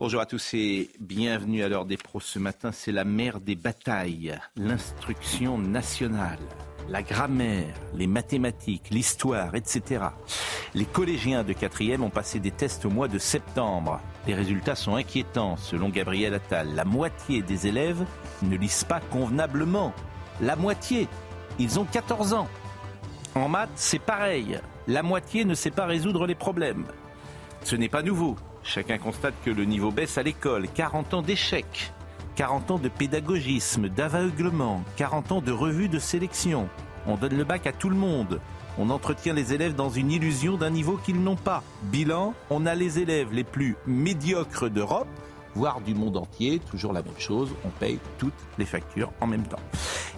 Bonjour à tous et bienvenue à l'heure des pros. Ce matin, c'est la mère des batailles, l'instruction nationale, la grammaire, les mathématiques, l'histoire, etc. Les collégiens de 4e ont passé des tests au mois de septembre. Les résultats sont inquiétants, selon Gabriel Attal. La moitié des élèves ne lisent pas convenablement. La moitié. Ils ont 14 ans. En maths, c'est pareil. La moitié ne sait pas résoudre les problèmes. Ce n'est pas nouveau. Chacun constate que le niveau baisse à l'école. 40 ans d'échecs, 40 ans de pédagogisme, d'aveuglement, 40 ans de revue de sélection. On donne le bac à tout le monde. On entretient les élèves dans une illusion d'un niveau qu'ils n'ont pas. Bilan, on a les élèves les plus médiocres d'Europe, voire du monde entier, toujours la même chose, on paye toutes les factures en même temps.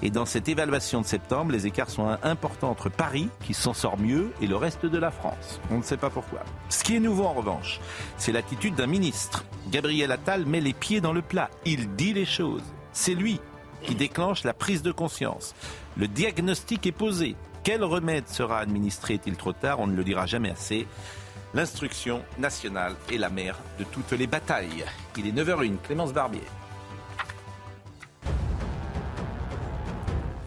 Et dans cette évaluation de septembre, les écarts sont importants entre Paris, qui s'en sort mieux, et le reste de la France. On ne sait pas pourquoi. Ce qui est nouveau en revanche, c'est l'attitude d'un ministre. Gabriel Attal met les pieds dans le plat, il dit les choses. C'est lui qui déclenche la prise de conscience. Le diagnostic est posé. Quel remède sera administré Est-il trop tard? On ne le dira jamais assez. L'instruction nationale est la mère de toutes les batailles. Il est 9h01, Clémence Barbier.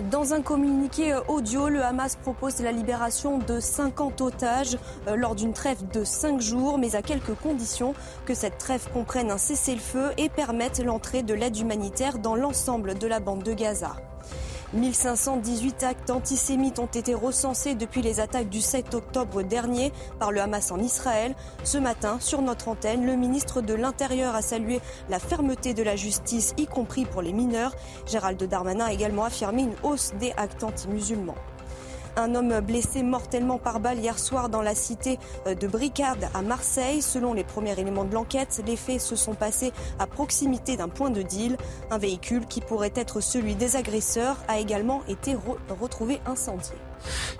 Dans un communiqué audio, le Hamas propose la libération de 50 otages euh, lors d'une trêve de 5 jours, mais à quelques conditions que cette trêve comprenne un cessez-le-feu et permette l'entrée de l'aide humanitaire dans l'ensemble de la bande de Gaza. 1518 actes antisémites ont été recensés depuis les attaques du 7 octobre dernier par le Hamas en Israël. Ce matin, sur notre antenne, le ministre de l'Intérieur a salué la fermeté de la justice, y compris pour les mineurs. Gérald Darmanin a également affirmé une hausse des actes anti-musulmans. Un homme blessé mortellement par balle hier soir dans la cité de Bricade à Marseille. Selon les premiers éléments de l'enquête, les faits se sont passés à proximité d'un point de deal. Un véhicule qui pourrait être celui des agresseurs a également été re- retrouvé incendié.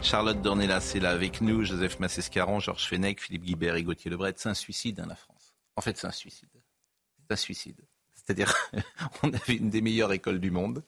Charlotte Dornelas est là avec nous, Joseph Massescaron, Georges Fenech, Philippe Guibert et Gauthier Lebret. C'est un suicide, hein, la France. En fait, c'est un suicide. C'est un suicide. C'est-à-dire, on avait une des meilleures écoles du monde.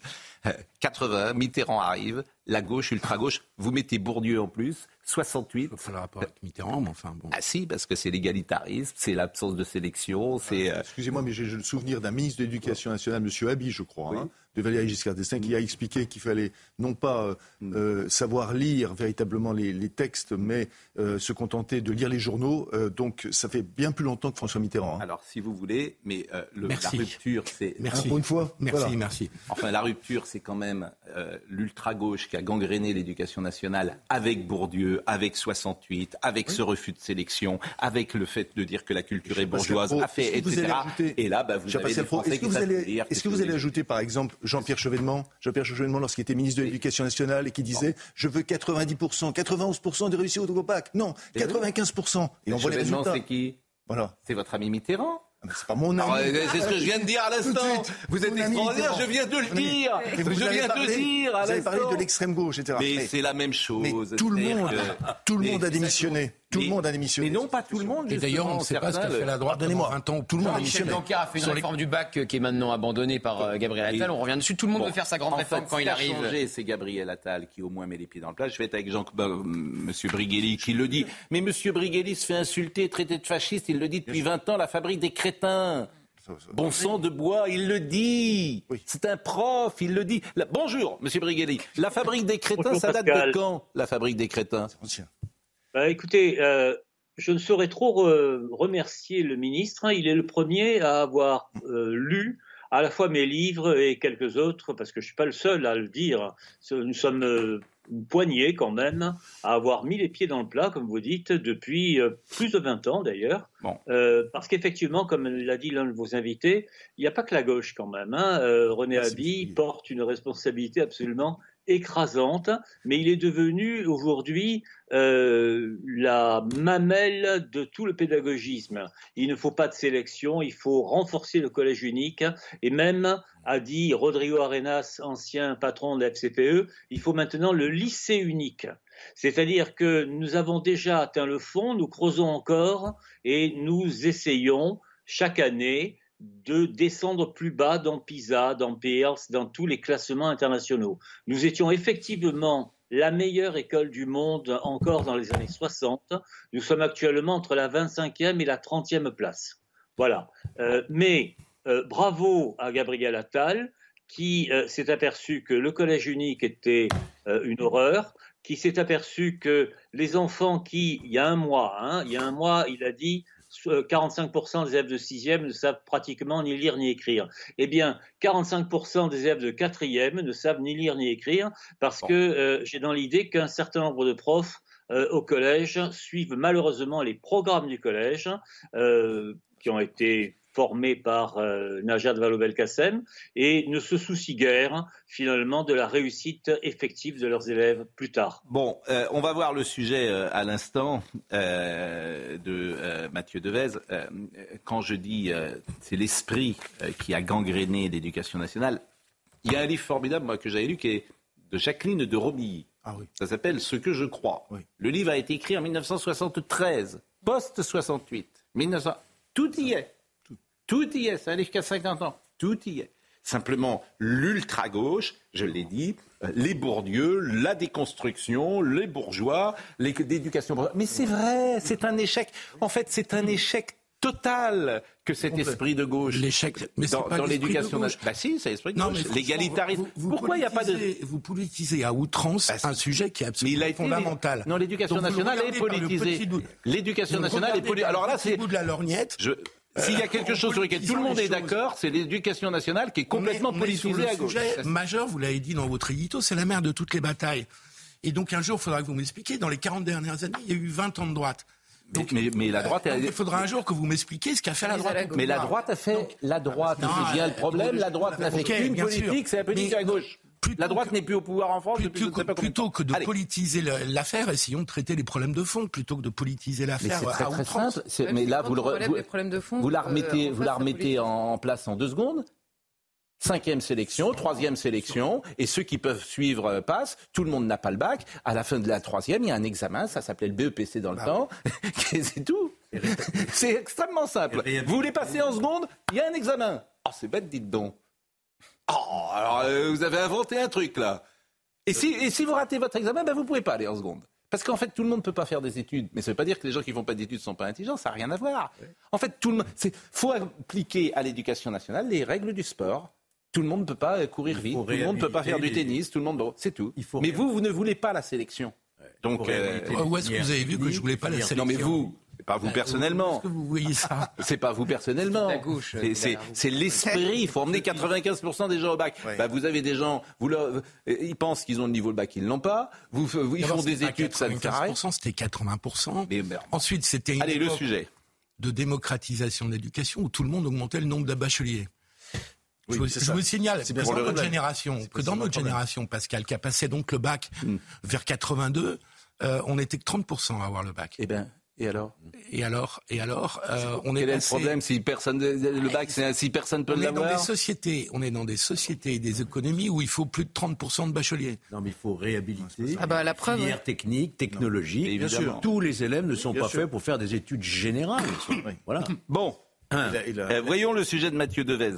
Euh, 80, Mitterrand arrive, la gauche, ultra-gauche, vous mettez Bourdieu en plus, 68. Enfin, le rapport avec Mitterrand, mais enfin bon. Ah si, parce que c'est l'égalitarisme, c'est l'absence de sélection, c'est... euh, Excusez-moi, mais j'ai le souvenir d'un ministre de l'Éducation nationale, M. Abi, je crois, hein, de Valéry Giscard d'Estaing, qui a expliqué qu'il fallait non pas euh, euh, savoir lire véritablement les, les textes, mais euh, se contenter de lire les journaux. Euh, donc, ça fait bien plus longtemps que François Mitterrand. hein. Alors, si vous voulez, mais euh, le- la rupture, c'est... Merci. Pour une fois, Merci, voilà. merci. Enfin, la rupture, c'est quand même euh, l'ultra-gauche qui a gangréné l'éducation nationale avec Bourdieu, avec 68, avec ce refus de sélection, avec le fait de dire que la culture est bourgeoise, a fait, etc. allez ajouter- Et là, bah, vous avez des Français Est-ce que vous allez, est-ce que vous allez ajouter, par exemple, Jean-Pierre Chevènement, Jean-Pierre Chevènement, lorsqu'il était ministre de l'Éducation nationale et qui disait Je veux 90%, 91% de réussite au bac. Non, 95%. Et on voit les résultats. c'est qui? Voilà. C'est votre ami Mitterrand mais C'est pas mon ami. Alors, C'est ce que je viens de dire à l'instant. Vous êtes extraordinaire, je viens de le dire. Vous Je avez viens parlé- le dire à Vous avez parlé l'instant. de l'extrême gauche, etc. Mais Mais- c'est la même chose. mais tout le C'est-à-dire monde, que- tout le Mais- monde a démissionné. Tout le monde a démissionné. Mais non, pas tout le monde. Et d'ailleurs, on ne sait pas ce qu'a fait la droite pendant un temps. Tout le monde a Michel démissionné. Blanquer a fait une Sur les- réforme du bac euh, qui est maintenant abandonnée par euh, Gabriel Attal. On revient dessus. Tout le monde Bon, veut faire sa grande en réforme fait, quand ce il qui a arrive. changé, c'est Gabriel Attal qui au moins met les pieds dans le plat. Je vais être avec Jean, bah, euh, Monsieur Brigelli qui le dit. Mais Monsieur Brigelli se fait insulter, traiter de fasciste. Il le dit depuis 20 ans. La fabrique des crétins. Bon sang de bois, il le dit. Oui. C'est un prof, il le dit. La- Bonjour, Monsieur Brigelli. La fabrique des crétins, Bonjour, ça date Pascal. de quand La fabrique des crétins? Ancien. Bah, écoutez, euh, je ne saurais trop re- remercier le ministre. hein. Il est le premier à avoir euh, lu à la fois mes livres et quelques autres, parce que je suis pas le seul à le dire. Ce- Nous sommes euh, une poignée quand même à avoir mis les pieds dans le plat, comme vous dites, depuis euh, plus de 20 ans d'ailleurs. Bon. Euh, parce qu'effectivement, comme l'a dit l'un de vos invités, il n'y a pas que la gauche quand même. hein. Euh, René Merci, porte une responsabilité absolument écrasante, mais il est devenu aujourd'hui euh, la mamelle de tout le pédagogisme. Il ne faut pas de sélection, il faut renforcer le collège unique et même, a dit Rodrigo Arenas, ancien patron de la FCPE, il faut maintenant le lycée unique. C'est-à-dire que nous avons déjà atteint le fond, nous creusons encore et nous essayons chaque année de descendre plus bas dans PISA, dans Peirce, dans tous les classements internationaux. Nous étions effectivement la meilleure école du monde encore dans les années 60. Nous sommes actuellement entre la 25e et la 30e place. Voilà. Euh, mais euh, bravo à Gabriel Attal qui euh, s'est aperçu que le collège unique était une horreur, qui s'est aperçu que les enfants qui, il y a un mois, hein, il y a un mois, il a dit 45% des élèves de 6e ne savent pratiquement ni lire ni écrire. Eh bien, 45% des élèves de 4e ne savent ni lire ni écrire parce que euh, j'ai dans l'idée qu'un certain nombre de profs euh, au collège suivent malheureusement les programmes du collège euh, qui ont été formés par euh, Najat Vallaud-Belkacem et ne se soucient guère finalement de la réussite effective de leurs élèves plus tard. Bon, euh, on va voir le sujet euh, à l'instant de Mathieu Devez. quand je dis c'est l'esprit qui a gangréné l'éducation nationale, il y a un livre formidable moi, que j'avais lu qui est de Jacqueline de Romilly. Ah oui. Ça s'appelle Ce que je crois. Le livre a été écrit en 1973, post-68. 1900... Tout y est. Tout y est, ça allait jusqu'à 50 ans. Tout y est. Simplement, l'ultra-gauche, je l'ai dit, euh, les Bourdieu, la déconstruction, les bourgeois, l'éducation. Mais c'est vrai, c'est un échec. En fait, c'est un échec total que cet esprit de gauche. L'échec, mais dans, pas dans l'éducation nationale. Bah si, c'est l'esprit de gauche. L'égalitarisme. Pourquoi il n'y a pas de Vous politisez à outrance bah, un sujet qui est absolument fondamental. Non, l'éducation nationale est politisée. L'éducation nationale est politisée. Alors là, c'est bout de la lorgnette. Je... S'il y a quelque chose sur lequel tout le monde est d'accord, c'est l'éducation nationale qui est complètement politisée à gauche. Le sujet majeur, vous l'avez dit dans votre édito, c'est la mère de toutes les batailles. Et donc un jour, il faudra que vous m'expliquiez, dans les 40 dernières années, il y a eu 20 ans de droite. Donc, mais, la droite. il faudra un jour que vous m'expliquiez ce qu'a fait la droite. Mais la droite a fait. la droite, c'est bien le problème. La droite n'a fait qu'une politique, c'est la politique à gauche la droite n'est plus au pouvoir en France. Plutôt, que, plutôt que de politiser l'affaire, essayons de traiter les problèmes de fond plutôt que de politiser l'affaire. C'est très, très simple. Mais là, vous, le, vous, vous la remettez, vous la remettez en place en deux secondes. Cinquième sélection, troisième sélection, et ceux qui peuvent suivre euh, passent. Tout le monde n'a pas le bac. À la fin de la troisième, il y a un examen, ça s'appelait le BEPC dans le bah temps. c'est tout. C'est extrêmement simple. Vous voulez passer en seconde, il y a un examen. Oh, c'est bête, dites donc. Oh, euh, vous avez inventé un truc là. Et si, et si vous ratez votre examen, ben, vous ne pouvez pas aller en seconde. Parce qu'en fait, tout le monde ne peut pas faire des études. Mais ça ne veut pas dire que les gens qui ne font pas d'études ne sont pas intelligents. Ça n'a rien à voir. En fait, tout le monde. faut appliquer à l'éducation nationale les règles du sport. Tout le monde ne peut pas courir vite. Tout le monde ne peut pas faire du tennis. Tout le monde. C'est tout. mais vous, vous ne voulez pas la sélection. Donc, euh, où est-ce que vous avez vu que je ne voulais pas la sélection Non, mais vous, pas vous personnellement. Est-ce que vous voyez ça C'est pas vous personnellement. C'est l'esprit. Il faut emmener 95% des gens au bac. Bah, vous avez des gens, vous leur, ils pensent qu'ils ont le niveau de bac, ils l'ont pas. Vous, ils font des études, ça ne. C'était 80%. Mais Ensuite, c'était une Allez, le sujet. de démocratisation de l'éducation où tout le monde augmentait le nombre de bacheliers. je, vous, signale que dans notre génération, que dans notre génération, Pascal, qui a passé donc le bac hmm. vers 82, euh, on était que 30% à avoir le bac. Eh bien, et alors? Et alors Et alors euh, On Quel est, le problème si personne le bac c'est si personne peut l'avoir On est dans des sociétés, on est dans des sociétés et des économies où il faut plus de 30% de bacheliers. Non mais il faut réhabiliter. Ah bah la preuve. Filière technique, technologie. Bien sûr. Tous les élèves ne sont pas faits pour faire des études générales. voilà. Bon. Euh, voyons le sujet de Mathieu Devez.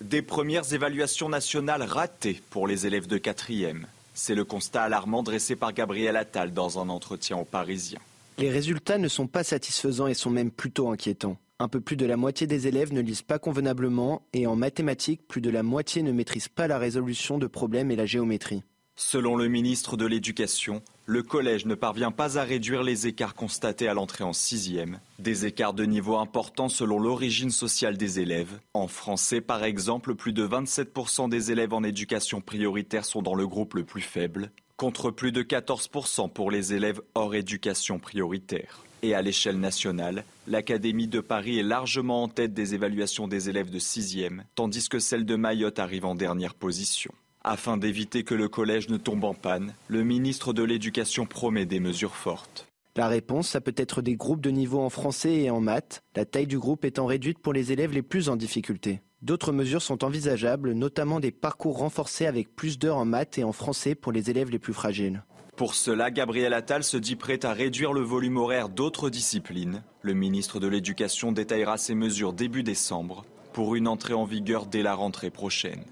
Des premières évaluations nationales ratées pour les élèves de quatrième. C'est le constat alarmant dressé par Gabriel Attal dans un entretien aux Parisiens. Les résultats ne sont pas satisfaisants et sont même plutôt inquiétants. Un peu plus de la moitié des élèves ne lisent pas convenablement et en mathématiques, plus de la moitié ne maîtrisent pas la résolution de problèmes et la géométrie. Selon le ministre de l'Éducation, le collège ne parvient pas à réduire les écarts constatés à l'entrée en sixième. Des écarts de niveau importants selon l'origine sociale des élèves. En français, par exemple, plus de 27% des élèves en éducation prioritaire sont dans le groupe le plus faible, contre plus de 14% pour les élèves hors éducation prioritaire. Et à l'échelle nationale, l'Académie de Paris est largement en tête des évaluations des élèves de sixième, tandis que celle de Mayotte arrive en dernière position. Afin d'éviter que le collège ne tombe en panne, le ministre de l'Éducation promet des mesures fortes. La réponse, ça peut être des groupes de niveau en français et en maths, la taille du groupe étant réduite pour les élèves les plus en difficulté. D'autres mesures sont envisageables, notamment des parcours renforcés avec plus d'heures en maths et en français pour les élèves les plus fragiles. Pour cela, Gabriel Attal se dit prêt à réduire le volume horaire d'autres disciplines. Le ministre de l'Éducation détaillera ces mesures début décembre pour une entrée en vigueur dès la rentrée prochaine.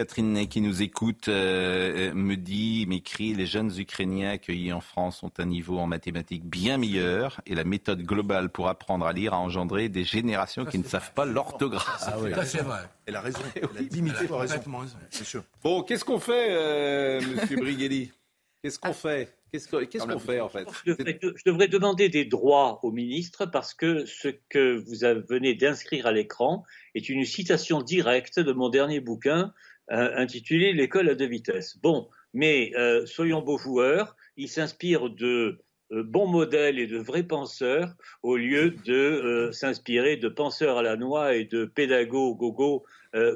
Catherine Ney, qui nous écoute, euh, me dit, m'écrit, les jeunes Ukrainiens accueillis en France ont un niveau en mathématiques bien meilleur et la méthode globale pour apprendre à lire a engendré des générations qui ne savent pas l'orthographe. Ah oui. c'est vrai. Elle a raison. Elle a dix raison. C'est sûr. Bon, qu'est-ce qu'on fait, euh, Monsieur Brigelli? Qu'est-ce qu'on fait? Qu'est-ce qu'on fait en fait? Je devrais, demander des droits au ministre parce que ce que vous venez d'inscrire à l'écran est une citation directe de mon dernier bouquin euh, intitulé L'école à deux vitesses. Bon, mais euh, soyons beaux joueurs, il s'inspire de euh, bons modèles et de vrais penseurs au lieu de s'inspirer de penseurs à la noix et de pédagogues gogo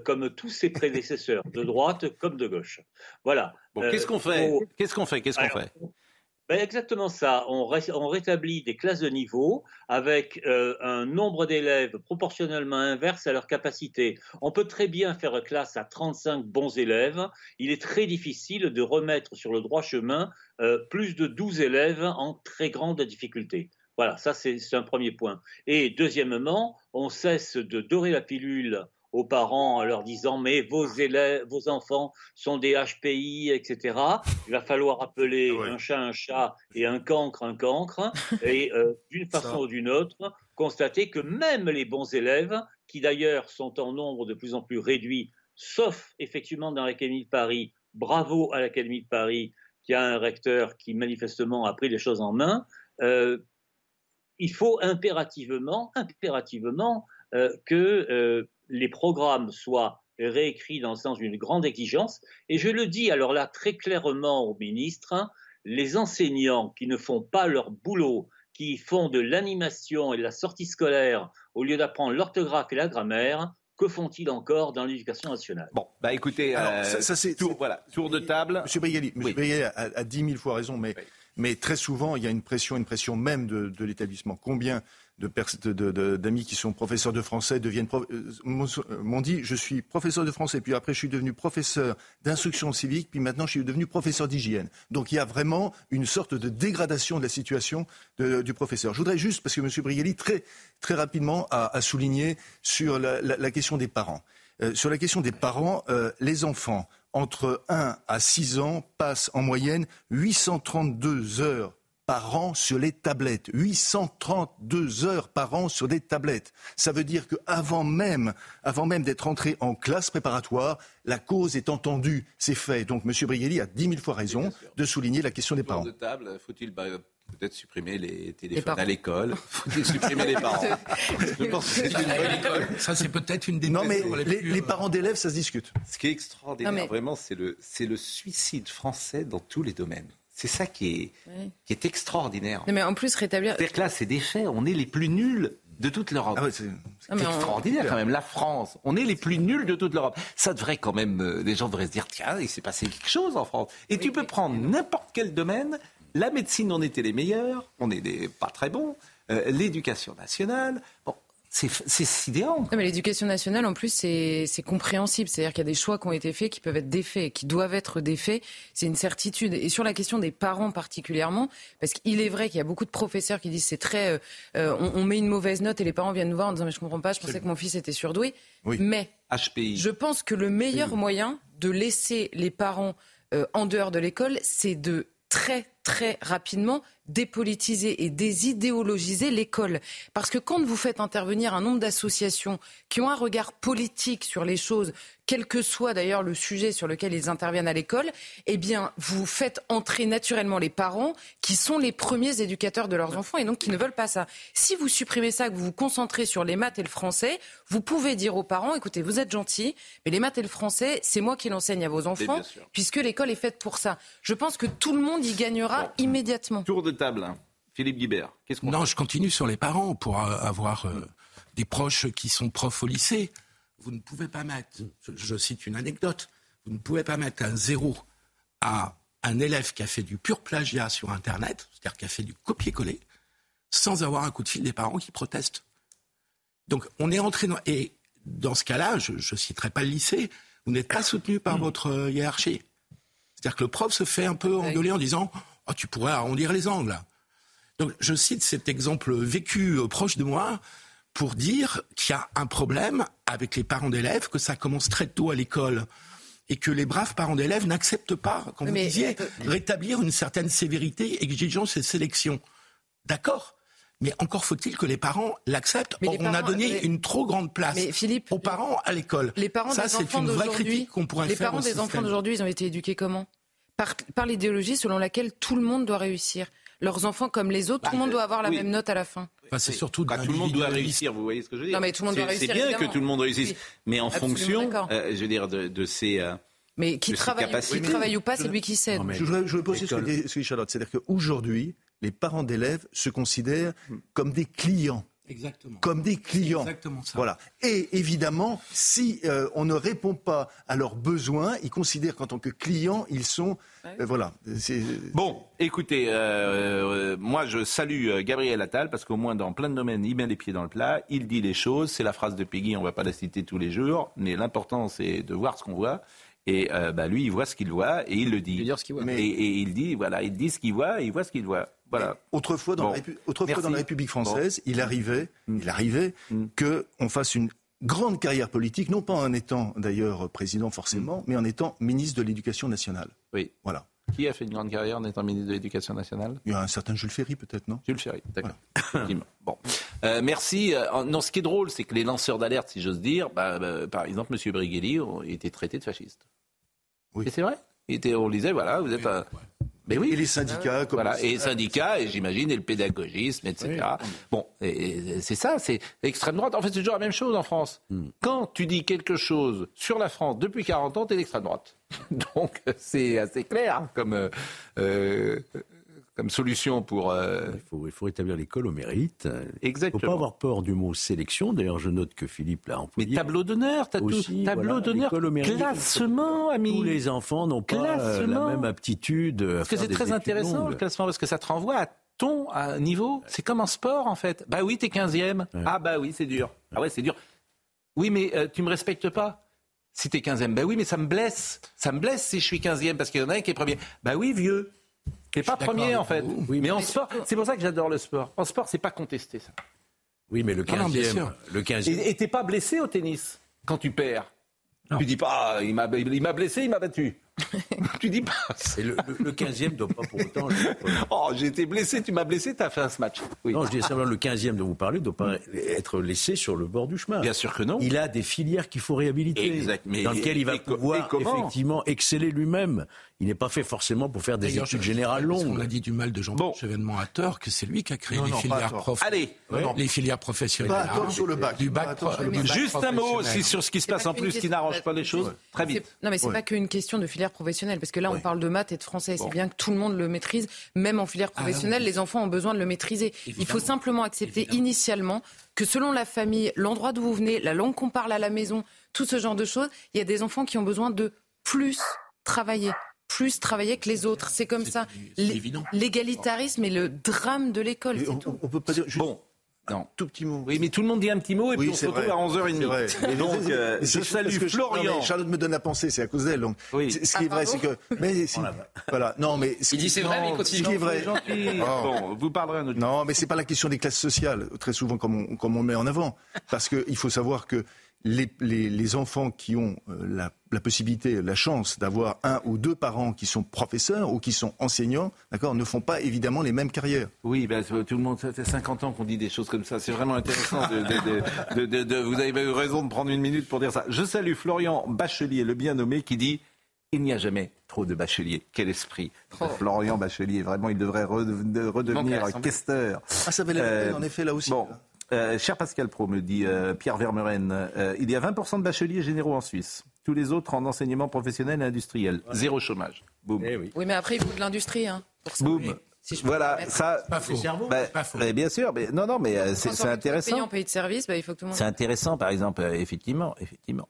comme tous ses prédécesseurs, de droite comme de gauche. Voilà. Bon, qu'est-ce qu'on fait? Qu'est-ce qu'on fait? Qu'est-ce qu'on fait? Ben exactement ça. On, rétablit des classes de niveau avec euh, un nombre d'élèves proportionnellement inverse à leur capacité. On peut très bien faire classe à 35 bons élèves. Il est très difficile de remettre sur le droit chemin euh, plus de 12 élèves en très grande difficulté. Voilà, ça c'est un premier point. Et deuxièmement, on cesse de dorer la pilule aux parents en leur disant mais vos élèves, vos enfants sont des HPI, etc. Il va falloir appeler un chat un chat et un cancre un cancre et euh, d'une façon ou d'une autre constater que même les bons élèves, qui d'ailleurs sont en nombre de plus en plus réduit, sauf effectivement dans l'Académie de Paris, bravo à l'Académie de Paris qui a un recteur qui manifestement a pris les choses en main. Euh, il faut impérativement, impérativement euh, que les programmes soient réécrits dans le sens d'une grande exigence. Et je le dis alors là très clairement au ministre, hein, les enseignants qui ne font pas leur boulot, qui font de l'animation et de la sortie scolaire au lieu d'apprendre l'orthographe et la grammaire, que font-ils encore dans l'éducation nationale? Bon, bah écoutez, euh, ça, c'est tour, voilà, tour de table. Monsieur Brigali, a, dix mille fois raison, mais, mais très souvent il y a une pression, une pression même de, de l'établissement. Combien d'amis qui sont professeurs de français deviennent euh, m'ont dit je suis professeur de français puis après je suis devenu professeur d'instruction civique puis maintenant je suis devenu professeur d'hygiène. Donc il y a vraiment une sorte de dégradation de la situation du professeur. Je voudrais juste parce que M. Brigelli très très rapidement a, souligné sur la, question des parents. Euh, sur la question des parents euh, les enfants entre 1 à 6 ans passent en moyenne 832 heures par an sur les tablettes. 832 heures par an sur des tablettes. Ça veut dire qu'avant même, avant même d'être entré en classe préparatoire, la cause est entendue, c'est fait. Donc M. Brigelli a dix mille fois raison de souligner la question des parents. De table, faut-il peut-être supprimer les téléphones à l'école? Faut-il supprimer les parents? Je pense que c'est une bonne école. Ça, c'est peut-être une des Non, mais les, parents d'élèves, ça se discute. Ce qui est extraordinaire, vraiment, c'est le, le suicide français dans tous les domaines. C'est ça qui est, qui est extraordinaire. mais en plus, rétablir. C'est-à-dire que là, c'est des faits. On est les plus nuls de toute l'Europe. Ah c'est extraordinaire quand même. La France, on est les plus nuls de toute l'Europe. Ça devrait quand même, euh, les gens devraient se dire, tiens, il s'est passé quelque chose en France. Et tu peux prendre n'importe quel domaine. La médecine, on était les meilleurs. On n'est pas très bons. Euh, l'éducation nationale. Bon, c'est sidérant. mais l'éducation nationale, en plus, c'est compréhensible. C'est-à-dire qu'il y a des choix qui ont été faits, qui peuvent être défaits, qui doivent être défaits. C'est une certitude. Et sur la question des parents particulièrement, parce qu'il est vrai qu'il y a beaucoup de professeurs qui disent c'est très, euh, euh, on, met une mauvaise note et les parents viennent nous voir en disant mais je comprends pas, je pensais que mon fils était surdoué. Oui. Mais HPI. je pense que le meilleur moyen de laisser les parents euh, en dehors de l'école, c'est de très très rapidement dépolitiser et désidéologiser l'école. Parce que quand vous faites intervenir un nombre d'associations qui ont un regard politique sur les choses, quel que soit d'ailleurs le sujet sur lequel ils interviennent à l'école, eh bien, vous faites entrer naturellement les parents qui sont les premiers éducateurs de leurs enfants et donc qui ne veulent pas ça. Si vous supprimez ça, que vous vous concentrez sur les maths et le français, vous pouvez dire aux parents, écoutez, vous êtes gentils, mais les maths et le français, c'est moi qui l'enseigne à vos enfants, puisque l'école est faite pour ça. Je pense que tout le monde y gagnera immédiatement. Tour de table. Philippe Guibert, qu'est-ce qu'on Non, je continue sur les parents pour avoir euh, des proches qui sont profs au lycée. Vous ne pouvez pas mettre, je, cite une anecdote, Vous ne pouvez pas mettre un zéro à un élève qui a fait du pur plagiat sur Internet, c'est-à-dire qui a fait du copier-coller, sans avoir un coup de fil des parents qui protestent. Donc on est entré dans... Et dans ce cas-là, je ne citerai pas le lycée, vous n'êtes pas soutenu par votre euh, hiérarchie. C'est-à-dire que le prof se fait un peu engueuler en disant oh, Tu pourrais arrondir les angles. Donc je cite cet exemple vécu euh, proche de moi pour dire qu'il y a un problème avec les parents d'élèves, que ça commence très tôt à l'école et que les braves parents d'élèves n'acceptent pas, comme vous disiez, rétablir une certaine sévérité, exigence et sélection. D'accord mais encore faut-il que les parents l'acceptent. on a donné une trop grande place aux parents à l'école. Les parents Ça, c'est une vraie critique qu'on pourrait faire. Les parents des enfants d'aujourd'hui, ils ont été éduqués comment? Par l'idéologie selon laquelle tout le monde doit réussir leurs enfants comme les autres, tout le monde doit avoir la même note à la fin. c'est surtout tout le monde doit réussir, vous voyez ce que je veux dire Non, mais tout le monde doit réussir. C'est bien que tout le monde réussisse, mais en fonction, euh, je veux dire, de, de ces. Euh, mais qui travaille, qui travaille ou pas, c'est lui qui cède. Je voudrais, je poser ce que dit Charlotte, c'est-à-dire qu'aujourd'hui, les parents d'élèves se considèrent comme des clients. Exactement. Comme des clients. Exactement ça. Voilà. Et évidemment, si euh, on ne répond pas à leurs besoins, ils considèrent qu'en tant que clients, ils sont. Euh, voilà. Bon, écoutez, euh, moi je salue Gabriel Attal parce qu'au moins dans plein de domaines, il met les pieds dans le plat, il dit les choses. C'est la phrase de Peggy, on ne va pas la citer tous les jours, mais l'important c'est de voir ce qu'on voit. Et bah, lui, il voit ce qu'il voit et il le dit. Il ce qu'il voit. Et, et, il dit, voilà, il dit ce qu'il voit et il voit ce qu'il voit. Autrefois, dans, la, République française, il arrivait, mm. il arrivait mm. qu'on fasse une grande carrière politique, non pas en étant d'ailleurs président forcément, mm. mais en étant ministre de l'Éducation nationale. Oui. Voilà. Qui a fait une grande carrière en étant ministre de l'Éducation nationale? Il y a un certain Jules Ferry, peut-être, non? Jules Ferry, d'accord. bon. Euh, merci. Euh, non, ce qui est drôle, c'est que les lanceurs d'alerte, si j'ose dire, bah, bah, par exemple, M. Brighelli, ont été traités de fascistes. Oui. Et c'est vrai était, On disait, voilà, vous êtes un, mais oui. Et les syndicats. Comme voilà, et les syndicats, et j'imagine, et le pédagogisme, etc. Bon, c'est ça, c'est l'extrême droite. En fait, c'est toujours la même chose en France. Hmm. Quand tu dis quelque chose sur la France depuis 40 ans, t'es l'extrême droite. Donc, c'est assez clair comme, euh, euh comme solution pour. Euh, il, faut, il faut rétablir l'école au mérite. Exactement. Il ne faut pas avoir peur du mot sélection. D'ailleurs, je note que Philippe l'a employé. Mais tableau d'honneur, t'as tout. Tableau d'honneur, classement, ami. Tous les enfants n'ont pas euh, la même aptitude. Parce que c'est très intéressant le classement, parce que ça te renvoie à ton niveau. C'est comme en sport, en fait. Bah oui, t'es 15e. Ah bah oui, c'est dur. Ah ouais, c'est dur. Oui, mais euh, tu me respectes pas. Si t'es 15e, bah oui, mais ça me blesse. Ça me blesse si je suis 15e, parce qu'il y en a un qui est premier. Bah oui, vieux. T'es pas premier en fait. Oui, mais en sport, c'est pour ça que j'adore le sport. En sport, c'est pas contesté ça. Oui, mais le 15e. le 15 Et t'es pas blessé au tennis quand tu perds? Tu dis pas, il m'a blessé, il m'a battu. tu dis pas. Et le, le, 15e ne doit pas pour autant. oh, j'ai été blessé, tu m'as blessé, tu as fait un match. Non, je dis simplement le 15e dont vous parlez ne doit pas être laissé sur le bord du chemin. Bien sûr que non. Il a des filières qu'il faut réhabiliter. Exact. dans lesquelles il va pouvoir effectivement exceller lui-même. Il n'est pas fait forcément pour faire des études générales longues. On a dit du mal de Jean bon. Chevènement à tort que c'est lui qui a créé les filières prof... Allez, les filières professionnelles. Pas à tort sur le bac. Du bac, Juste un mot aussi sur ce qui se passe en plus qui n'arrange pas les choses. Très vite. Non, mais c'est pas qu'une question de filière professionnelle parce que là on parle de maths et de français. C'est bien que tout le monde le maîtrise, même en filière ah, professionnelle. les enfants ont besoin de le maîtriser. Il faut simplement accepter initialement que selon la famille, l'endroit d'où vous venez, la langue qu'on parle à la maison, tout ce genre de choses, il y a des enfants qui ont besoin de plus travailler plus travailler que les autres. C'est comme ça. L'égalitarisme est le drame de l'école. On, on, peut pas dire. Bon. Non. Tout petit mot. Oui, mais tout le monde dit un petit mot et puis on se retrouve à 11h30. Et donc, euh, je salue Florian. Charlotte me donne la pensée, c'est à cause d'elle. Donc, oui. ce qui est vrai, c'est que. Mais voilà. Non, mais. Il dit c'est vrai, mais il continue. Ce qui est vrai. Bon, vous parlerez un autre. Non, mais c'est pas la question des classes sociales, très souvent, comme on, comme on met en avant. Parce qu'il faut savoir que les, les, enfants qui ont euh, la, possibilité, la chance d'avoir un ou deux parents qui sont professeurs ou qui sont enseignants, d'accord, ne font pas évidemment les mêmes carrières. Oui, ben, tout le monde, ça fait 50 ans qu'on dit des choses comme ça. C'est vraiment intéressant. De, vous avez eu raison de prendre une minute pour dire ça. Je salue Florian Bachelier, le bien nommé, qui dit il n'y a jamais trop de bacheliers. Quel esprit. Florian Bachelier, vraiment, il devrait redevenir questeur. Ah, ça valait la peine, en effet, là aussi. Bon, euh, cher Pascal Pro, me dit euh, Pierre Vermeuren, euh, il y a 20% de bacheliers généraux en Suisse. Tous les autres en enseignement professionnel et industriel. Zéro chômage. Boum. Eh oui. mais après, il faut de l'industrie. Hein, Boum. voilà, ça. Pas faux. Bah, pas faux. bien sûr, mais non, non, mais c'est intéressant. En pays de service, bah, il faut que tout le monde. C'est intéressant, par exemple, effectivement, effectivement.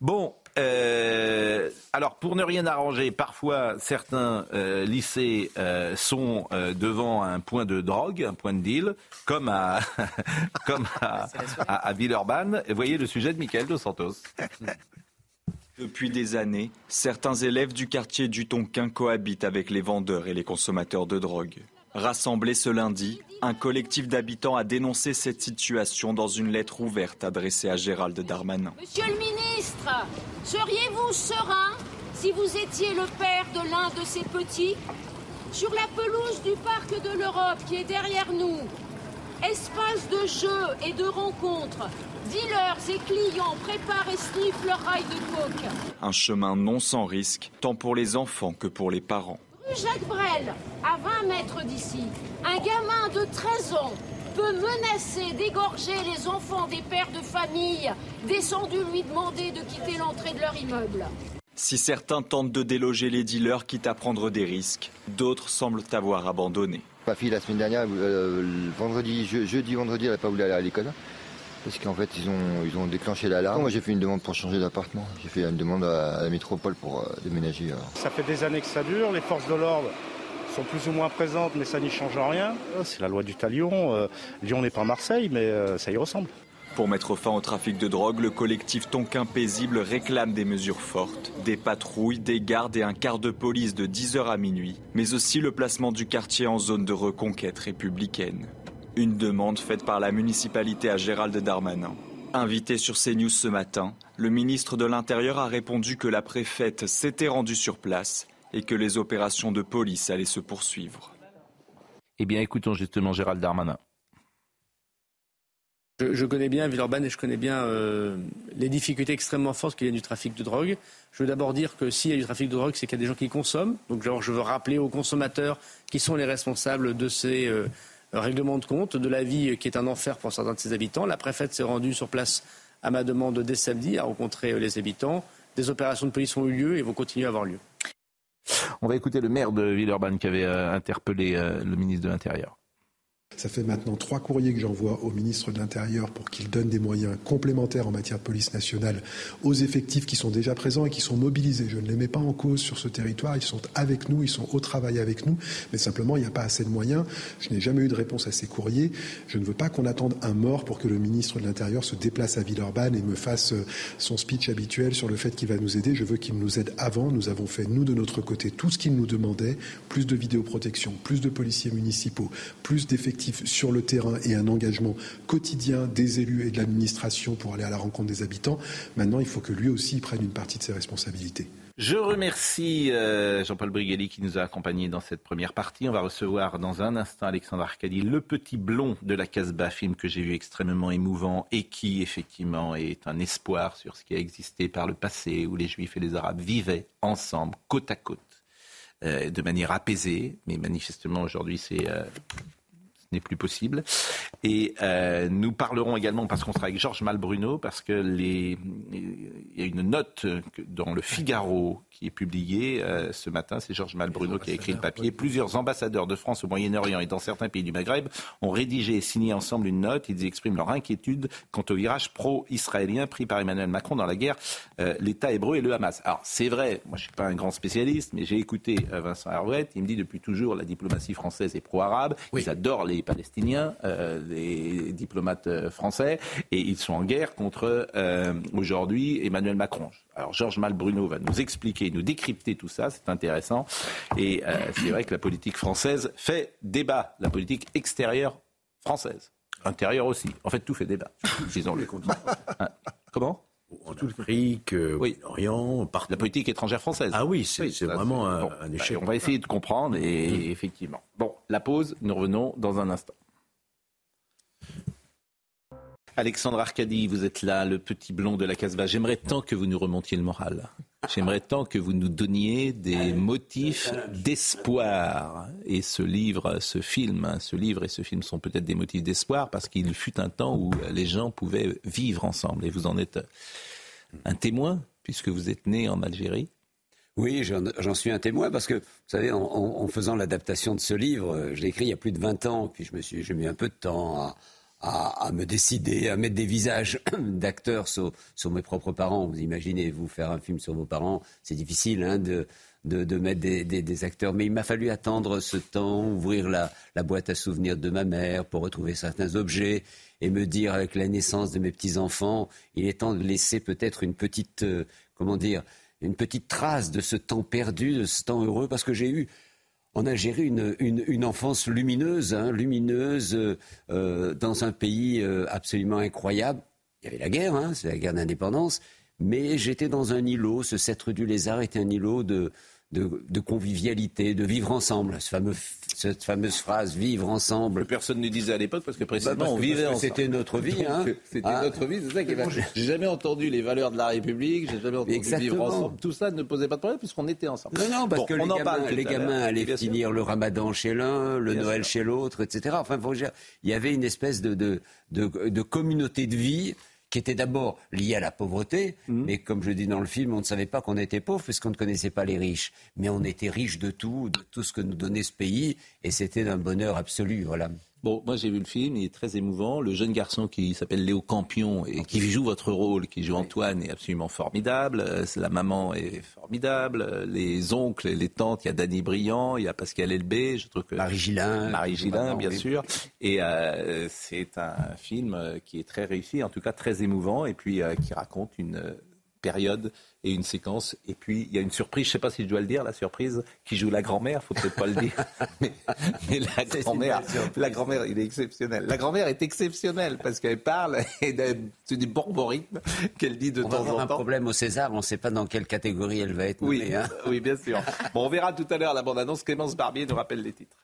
Bon, Euh, alors, pour ne rien arranger, parfois certains euh, lycées euh, sont devant un point de drogue, un point de deal, comme à, comme à, Villeurbanne. Voyez le sujet de Michael Dos Santos. Depuis des années, certains élèves du quartier du Tonkin cohabitent avec les vendeurs et les consommateurs de drogue. Rassemblé ce lundi, un collectif d'habitants a dénoncé cette situation dans une lettre ouverte adressée à Gérald Darmanin. Monsieur le ministre, seriez-vous serein si vous étiez le père de l'un de ces petits Sur la pelouse du parc de l'Europe qui est derrière nous, espace de jeu et de rencontres, dealers et clients préparent et sniffent leur rail de coke. Un chemin non sans risque, tant pour les enfants que pour les parents. Jacques Brel, à 20 mètres d'ici, un gamin de 13 ans peut menacer d'égorger les enfants des pères de famille descendus lui demander de quitter l'entrée de leur immeuble. Si certains tentent de déloger les dealers quitte à prendre des risques, d'autres semblent avoir abandonné. Ma fille, la semaine dernière, euh, vendredi, jeudi, vendredi, elle n'a pas voulu aller à l'école. Parce qu'en fait, ils ont, ils ont déclenché l'alarme. Moi, j'ai fait une demande pour changer d'appartement. J'ai fait une demande à, la métropole pour euh, déménager. Euh. Ça fait des années que ça dure. Les forces de l'ordre sont plus ou moins présentes, mais ça n'y change rien. Ah, c'est la loi du talion. Euh, Lyon n'est pas Marseille, mais ça y ressemble. Pour mettre fin au trafic de drogue, le collectif Tonkin Paisible réclame des mesures fortes, des patrouilles, des gardes et un quart de police de 10h à minuit, mais aussi le placement du quartier en zone de reconquête républicaine. Une demande faite par la municipalité à Gérald Darmanin. Invité sur CNews ce matin, le ministre de l'Intérieur a répondu que la préfète s'était rendue sur place et que les opérations de police allaient se poursuivre. Eh bien, écoutons justement Gérald Darmanin. Je, connais bien Villeurbanne et je connais bien euh, les difficultés extrêmement fortes qu'il y a du trafic de drogue. Je veux d'abord dire que s'il y a du trafic de drogue, c'est qu'il y a des gens qui consomment. Donc, je veux rappeler aux consommateurs qui sont les responsables de ces euh, règlement de compte de la vie qui est un enfer pour certains de ses habitants. La préfète s'est rendue sur place à ma demande dès samedi à rencontrer les habitants. Des opérations de police ont eu lieu et vont continuer à avoir lieu. On va écouter le maire de Villeurbanne qui avait euh, interpellé euh, le ministre de l'Intérieur. Ça fait maintenant trois courriers que j'envoie au ministre de l'Intérieur pour qu'il donne des moyens complémentaires en matière de police nationale aux effectifs qui sont déjà présents et qui sont mobilisés. Je ne les mets pas en cause sur ce territoire. Ils sont avec nous, ils sont au travail avec nous, mais simplement il n'y a pas assez de moyens. Je n'ai jamais eu de réponse à ces courriers. Je ne veux pas qu'on attende un mort pour que le ministre de l'Intérieur se déplace à Villeurbanne et me fasse euh, son speech habituel sur le fait qu'il va nous aider. Je veux qu'il nous aide avant. Nous avons fait, nous, de notre côté, tout ce qu'il nous demandait. Plus de vidéoprotection, plus de policiers municipaux, plus d'effectifs sur le terrain et un engagement quotidien des élus et de l'administration pour aller à la rencontre des habitants. Maintenant, il faut que lui aussi prenne une partie de ses responsabilités. Je remercie euh, Jean-Paul Brigelli qui nous a accompagnés dans cette première partie. On va recevoir dans un instant Alexandre Arcadi, le petit blond de la Casbah, film que j'ai vu extrêmement émouvant et qui effectivement est un espoir sur ce qui a existé par le passé où les Juifs et les Arabes vivaient ensemble, côte à côte, euh, de manière apaisée. Mais manifestement aujourd'hui c'est euh, n'est plus possible. Et euh, nous parlerons également, parce qu'on sera avec Georges Malbruno, parce que les, il y a une note dans le Figaro qui est publiée euh, ce matin. C'est Georges Malbruno qui a écrit le papier. Plusieurs ambassadeurs de France au Moyen-Orient et dans certains pays du Maghreb ont rédigé et signé ensemble une note. Ils expriment leur inquiétude quant au virage pro-israélien pris par Emmanuel Macron dans la guerre, euh, l'État hébreu et le Hamas. Alors c'est vrai, moi je suis pas un grand spécialiste, mais j'ai écouté Vincent Herouette. Il me dit depuis toujours la diplomatie française est pro-arabe. Ils adorent les Palestiniens, euh, les diplomates euh, français, et ils sont en guerre contre euh, aujourd'hui Emmanuel Macron. Alors Georges Malbruno va nous expliquer, nous décrypter tout ça, c'est intéressant. Et c'est vrai que la politique française fait débat, la politique extérieure française. Intérieure aussi. En fait, tout fait débat, disons-le. Hein, comment? En Afrique, oui. Orient, La politique étrangère française. Ah oui, c'est vraiment un, échec. On va essayer de comprendre et, mm. effectivement. Bon, la pause, nous revenons dans un instant. Alexandre Arcadi, vous êtes là, le petit blond de la Casbah. J'aimerais tant que vous nous remontiez le moral. J'aimerais tant que vous nous donniez des motifs d'espoir. Et ce livre, ce film, hein, ce livre et ce film sont peut-être des motifs d'espoir parce qu'il fut un temps où les gens pouvaient vivre ensemble. Et vous en êtes un témoin puisque vous êtes né en Algérie. Oui, j'en suis un témoin parce que, vous savez, en, faisant l'adaptation de ce livre, je l'ai écrit il y a plus de 20 ans, puis je me suis, j'ai mis un peu de temps à, à, me décider, à mettre des visages d'acteurs sur, mes propres parents. Vous imaginez, vous faire un film sur vos parents, c'est difficile hein, de, de, mettre des, acteurs. Mais il m'a fallu attendre ce temps, ouvrir la, boîte à souvenirs de ma mère pour retrouver certains objets et me dire avec la naissance de mes petits-enfants, il est temps de laisser peut-être une petite, euh, comment dire, une petite trace de ce temps perdu, de ce temps heureux, parce que j'ai eu en Algérie une, une, enfance lumineuse, hein, lumineuse euh, euh, dans un pays euh, absolument incroyable. Il y avait la guerre, hein, c'est la guerre d'indépendance, mais j'étais dans un îlot. Ce Cêtre du Lézard était un îlot de, de, convivialité, de vivre ensemble. Ce fameux, cette fameuse phrase vivre ensemble. personne ne disait à l'époque parce que précisément bah, on vivait ensemble. C'était notre vie. Hein. C'était ah. notre vie, c'est ça qui J'ai jamais entendu les valeurs de la République, j'ai jamais entendu vivre ensemble. Tout ça ne posait pas de problème puisqu'on était ensemble. Non, non, parce que les, gamins, les gamins allaient finir le ramadan chez l'un, le Noël chez l'autre, etc. Enfin, il y avait une espèce de, de, de communauté de vie qui était d'abord lié à la pauvreté, mhm. mais comme je dis dans le film, on ne savait pas qu'on était pauvre puisqu'on ne connaissait pas les riches. Mais on était riche de tout, de tout ce que nous donnait ce pays, et c'était d'un bonheur absolu. Voilà. Bon, moi j'ai vu le film, il est très émouvant. Le jeune garçon qui s'appelle Léo Campion et qui joue votre rôle, qui joue Antoine, est absolument formidable. Euh, la maman est formidable. Les oncles, les tantes, il y a Danny Briand, il y a Pascal Elbé, je trouve que Marie Gillin, Marie Gillin, bien sûr. Et euh, c'est un film qui est très réussi, en tout cas très émouvant, et puis euh, qui raconte une période et une séquence. Et puis, il y a une surprise, je ne sais pas si je dois le dire, la surprise, qui joue la grand-mère, faut peut-être pas le dire. mais, la grand-mère, la grand-mère, il est exceptionnel. La grand-mère est exceptionnelle parce qu'elle parle et c'est du bon rythme qu'elle dit de temps en temps. On va avoir un problème au César, on ne sait pas dans quelle catégorie elle va être nommée. Oui, hein. oui bien sûr. Bon, on verra tout à l'heure la bande-annonce. Clémence Barbier nous rappelle les titres.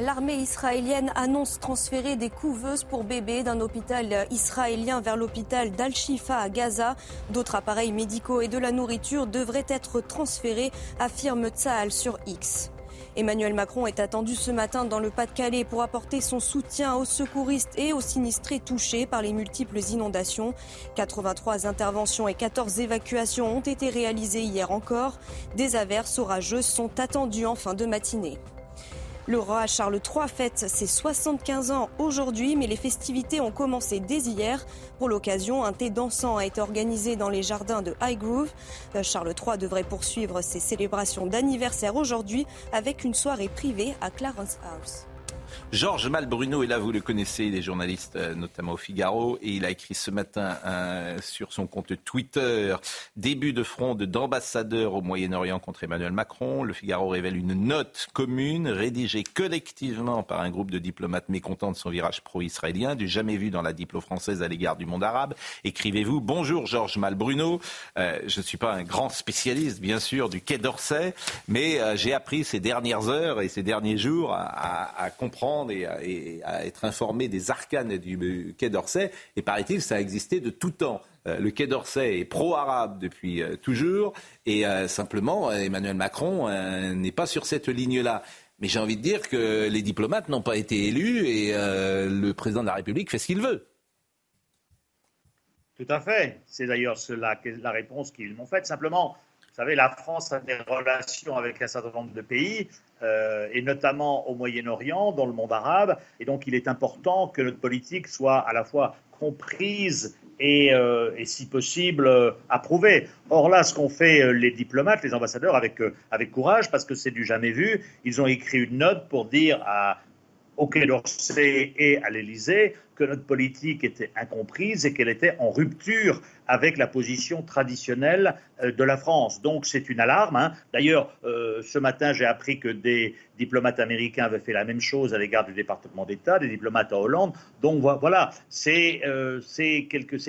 L'armée israélienne annonce transférer des couveuses pour bébés d'un hôpital israélien vers l'hôpital d'Al-Shifa à Gaza. D'autres appareils médicaux et de la nourriture devraient être transférés, affirme Tsahal sur X. Emmanuel Macron est attendu ce matin dans le Pas-de-Calais pour apporter son soutien aux secouristes et aux sinistrés touchés par les multiples inondations. 83 interventions et 14 évacuations ont été réalisées hier encore. Des averses orageuses sont attendues en fin de matinée. Le roi Charles III fête ses 75 ans aujourd'hui, mais les festivités ont commencé dès hier. Pour l'occasion, un thé dansant a été organisé dans les jardins de Highgrove. Euh, Charles III devrait poursuivre ses célébrations d'anniversaire aujourd'hui avec une soirée privée à Clarence House. Georges Malbruno est là, vous le connaissez, il est journaliste euh, notamment au Figaro, et il a écrit ce matin sur son compte Twitter début de fronde d'ambassadeur au Moyen-Orient contre Emmanuel Macron. Le Figaro révèle une note commune rédigée collectivement par un groupe de diplomates mécontents de son virage pro-israélien, du jamais vu dans la diplo française à l'égard du monde arabe. Écrivez-vous Bonjour Georges Malbruno. Euh, je ne suis pas un grand spécialiste, bien sûr, du Quai d'Orsay, mais euh, j'ai appris ces dernières heures et ces derniers jours à comprendre et à, être informé des arcanes du Quai d'Orsay. Et paraît-il, ça a existé de tout temps. Euh, le Quai d'Orsay est pro-arabe depuis euh, toujours. Et euh, simplement, Emmanuel Macron n'est pas sur cette ligne-là. Mais j'ai envie de dire que les diplomates n'ont pas été élus et le président de la République fait ce qu'il veut. Tout à fait. C'est d'ailleurs la, la réponse qu'ils m'ont faite. Simplement, vous savez, la France a des relations avec un certain nombre de pays, euh, et notamment au Moyen-Orient, dans le monde arabe, et donc il est important que notre politique soit à la fois comprise et, euh, si possible, euh, approuvée. Or là, ce qu'ont fait les diplomates, les ambassadeurs, avec, avec courage, parce que c'est du jamais vu, ils ont écrit une note pour dire à, au Quai et à l'Élysée que notre politique était incomprise et qu'elle était en rupture avec la position traditionnelle euh, de la France. Donc c'est une alarme. Hein. D'ailleurs, euh, ce matin, j'ai appris que des diplomates américains avaient fait la même chose à l'égard du département d'État, des diplomates à Hollande. Donc voilà, c'est euh, c'est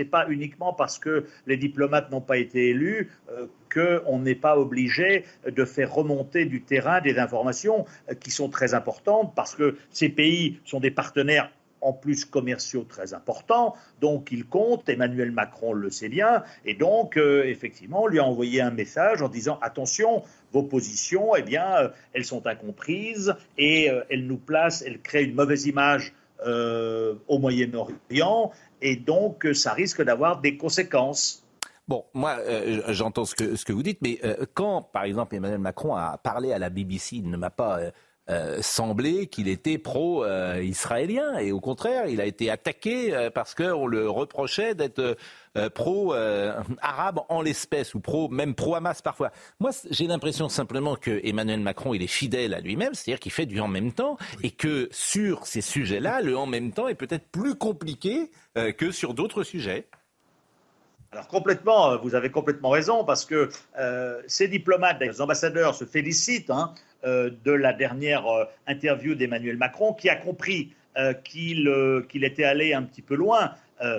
pas uniquement parce que les diplomates n'ont pas été élus euh, qu'on n'est pas obligé de faire remonter du terrain des informations qui sont très importantes parce que ces pays sont des partenaires en plus commerciaux très importants, donc il compte, Emmanuel Macron le sait bien, et donc euh, effectivement on lui a envoyé un message en disant attention, vos positions, eh bien, euh, elles sont incomprises et euh, elles nous placent, elles créent une mauvaise image au Moyen-Orient, et donc ça risque d'avoir des conséquences. Bon, moi, j'entends ce que, vous dites, mais quand, par exemple, Emmanuel Macron a parlé à la BBC, il ne m'a pas semblé qu'il était pro-israélien. et au contraire, il a été attaqué euh, parce qu'on le reprochait d'être euh, pro-arabe en l'espèce, ou pro, même pro-Hamas parfois. Moi, j'ai l'impression simplement que Emmanuel Macron, il est fidèle à lui-même, c'est-à-dire qu'il fait du en même temps, et que sur ces sujets-là, le en même temps est peut-être plus compliqué que sur d'autres sujets. Alors complètement, vous avez complètement raison, parce que ces diplomates, les ambassadeurs se félicitent hein, euh, de la dernière euh, interview d'Emmanuel Macron, qui a compris euh, qu'il était allé un petit peu loin.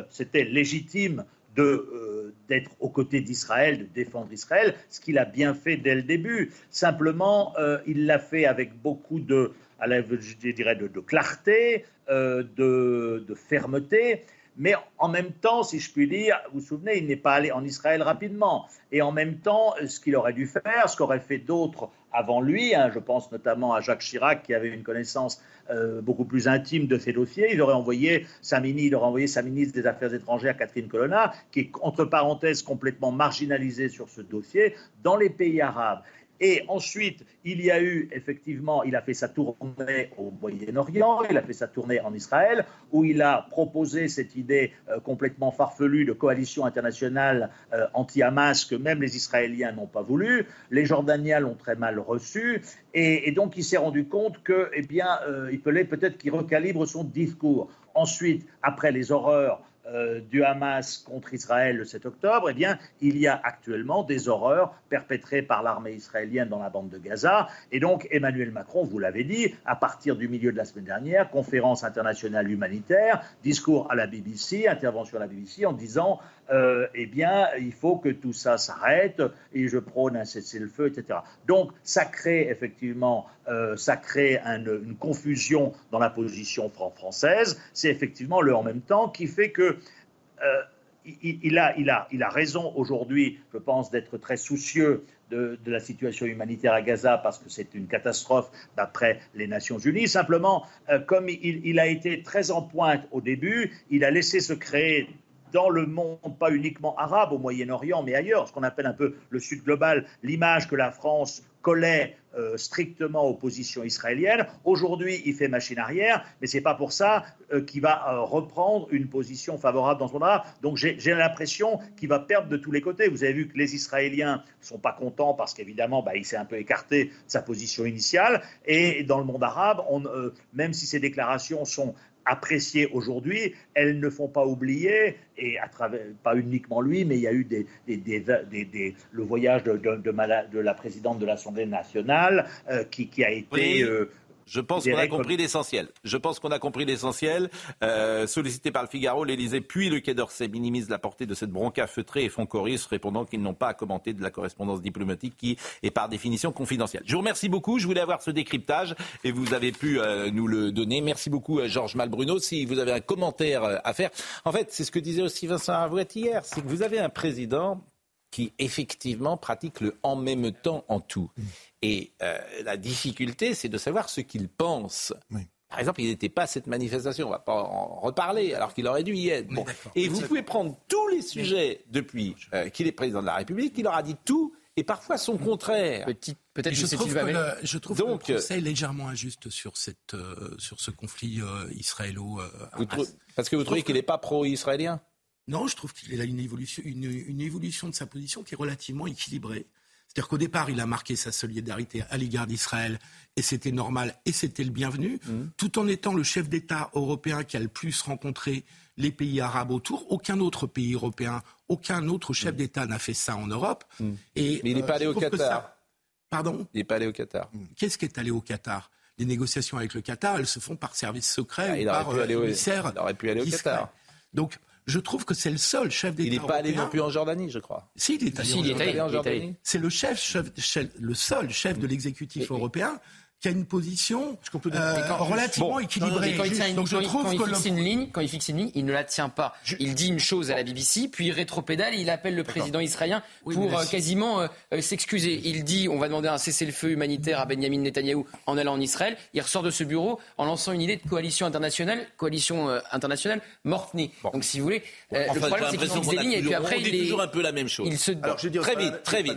C'était légitime d'être aux côtés d'Israël, de défendre Israël, ce qu'il a bien fait dès le début. Simplement, il l'a fait avec beaucoup de, je dirais, de, clarté, de, fermeté. Mais en même temps, si je puis dire, vous vous souvenez, il n'est pas allé en Israël rapidement. Et en même temps, ce qu'il aurait dû faire, ce qu'auraient fait d'autres avant lui, hein, je pense notamment à Jacques Chirac qui avait une connaissance euh, beaucoup plus intime de ces dossiers, il aurait envoyé sa, il aurait envoyé sa ministre des Affaires étrangères, Catherine Colonna, qui est entre parenthèses complètement marginalisée sur ce dossier, dans les pays arabes. Et ensuite, il y a eu effectivement, il a fait sa tournée au Moyen-Orient, il a fait sa tournée en Israël, où il a proposé cette idée euh, complètement farfelue de coalition internationale euh, anti-Hamas que même les Israéliens n'ont pas voulu. Les Jordaniens l'ont très mal reçu, et, donc il s'est rendu compte que, eh bien, euh, il fallait peut-être qu'il recalibre son discours. Ensuite, après les horreurs euh, du Hamas contre Israël le 7 octobre, eh bien, il y a actuellement des horreurs perpétrées par l'armée israélienne dans la bande de Gaza. Et donc, Emmanuel Macron, vous l'avez dit, à partir du milieu de la semaine dernière, conférence internationale humanitaire, discours à la BBC, intervention à la BBC, en disant euh, eh bien, il faut que tout ça s'arrête et je prône un cessez-le-feu, etc. Donc, ça crée effectivement, euh, ça crée une confusion dans la position française. C'est effectivement le en même temps qui fait que euh, il, a, il, a, il, a, raison aujourd'hui, je pense, d'être très soucieux de, la situation humanitaire à Gaza parce que c'est une catastrophe d'après les Nations Unies. Simplement, comme il, il, a été très en pointe au début, il a laissé se créer dans le monde, pas uniquement arabe, au Moyen-Orient, mais ailleurs, ce qu'on appelle un peu le Sud global, l'image que la France collait euh, strictement aux positions israéliennes. Aujourd'hui, il fait machine arrière, mais ce n'est pas pour ça euh, qu'il va euh, reprendre une position favorable dans son art. Donc j'ai l'impression qu'il va perdre de tous les côtés. Vous avez vu que les Israéliens ne sont pas contents parce qu'évidemment, bah, il s'est un peu écarté de sa position initiale. Et dans le monde arabe, même si ces déclarations sont appréciées aujourd'hui, elles ne font pas oublier, et à travers, pas uniquement lui, mais il y a eu des, le voyage de, de, la présidente de l'Assemblée nationale euh, qui, a été... Euh, je pense qu'on a compris l'essentiel. Je pense qu'on a compris l'essentiel. Euh, sollicité par le Figaro, l'Élysée puis le Quai d'Orsay minimisent la portée de cette bronca feutrée et font choris, répondant qu'ils n'ont pas à commenter de la correspondance diplomatique qui est par définition confidentielle. Je vous remercie beaucoup. Je voulais avoir ce décryptage et vous avez pu euh, nous le donner. Merci beaucoup, euh, Georges Malbruno. Si vous avez un commentaire à faire, en fait, c'est ce que disait aussi Vincent Avouette hier, c'est que vous avez un président qui effectivement pratique le en même temps en tout. Et euh, la difficulté, c'est de savoir ce qu'il pense. Par exemple, il n'était pas à cette manifestation, on ne va pas en reparler, alors qu'il aurait dû y être. Et vous pouvez prendre tous les sujets depuis euh, qu'il est président de la République, il aura dit tout et parfois son contraire. Peut-être je, trouve que le, je trouve Donc, que le procès est légèrement injuste sur, cette, euh, sur ce conflit israélo Parce que vous trouvez qu'il n'est pas pro-israélien? Non, je trouve qu'il a une évolution, une évolution de sa position qui est relativement équilibrée. C'est-à-dire qu'au départ, il a marqué sa solidarité à l'égard d'Israël, et c'était normal, et c'était le bienvenu, mmh. tout en étant le chef d'État européen qui a le plus rencontré les pays arabes autour. Aucun autre pays européen, aucun autre chef mmh. d'État n'a fait ça en Europe. Mmh. Et, Mais il n'est pas euh, allé au Qatar. Pardon? Il n'est pas allé au Qatar. Qu'est-ce qui est allé au Qatar? Les négociations avec le Qatar, elles se font par service secret ah, ou par euh, Il aurait pu aller au Qatar. Donc, je trouve que c'est le seul chef d'État. Il n'est pas allé non plus en Jordanie, je crois. Si, il est allé, en, Jordanie. C'est le chef, le seul chef de l'exécutif européen qui a une position euh, relativement équilibrée. Quand il, Donc je trouve il fixe une ligne, quand il fixe une ligne, il ne la tient pas. Il dit une chose à la BBC, puis il rétropédale et il appelle le président israélien pour euh, quasiment euh, s'excuser. Il dit on va demander un cessez-le-feu humanitaire à Benjamin Netanyahou en allant en Israël. Il ressort de ce bureau en lançant une idée de coalition internationale, coalition internationale morte-née. Donc si vous voulez, le problème c'est qu'il fixe des lignes et puis après il est toujours un peu la même chose. Il se... très vite, très vite.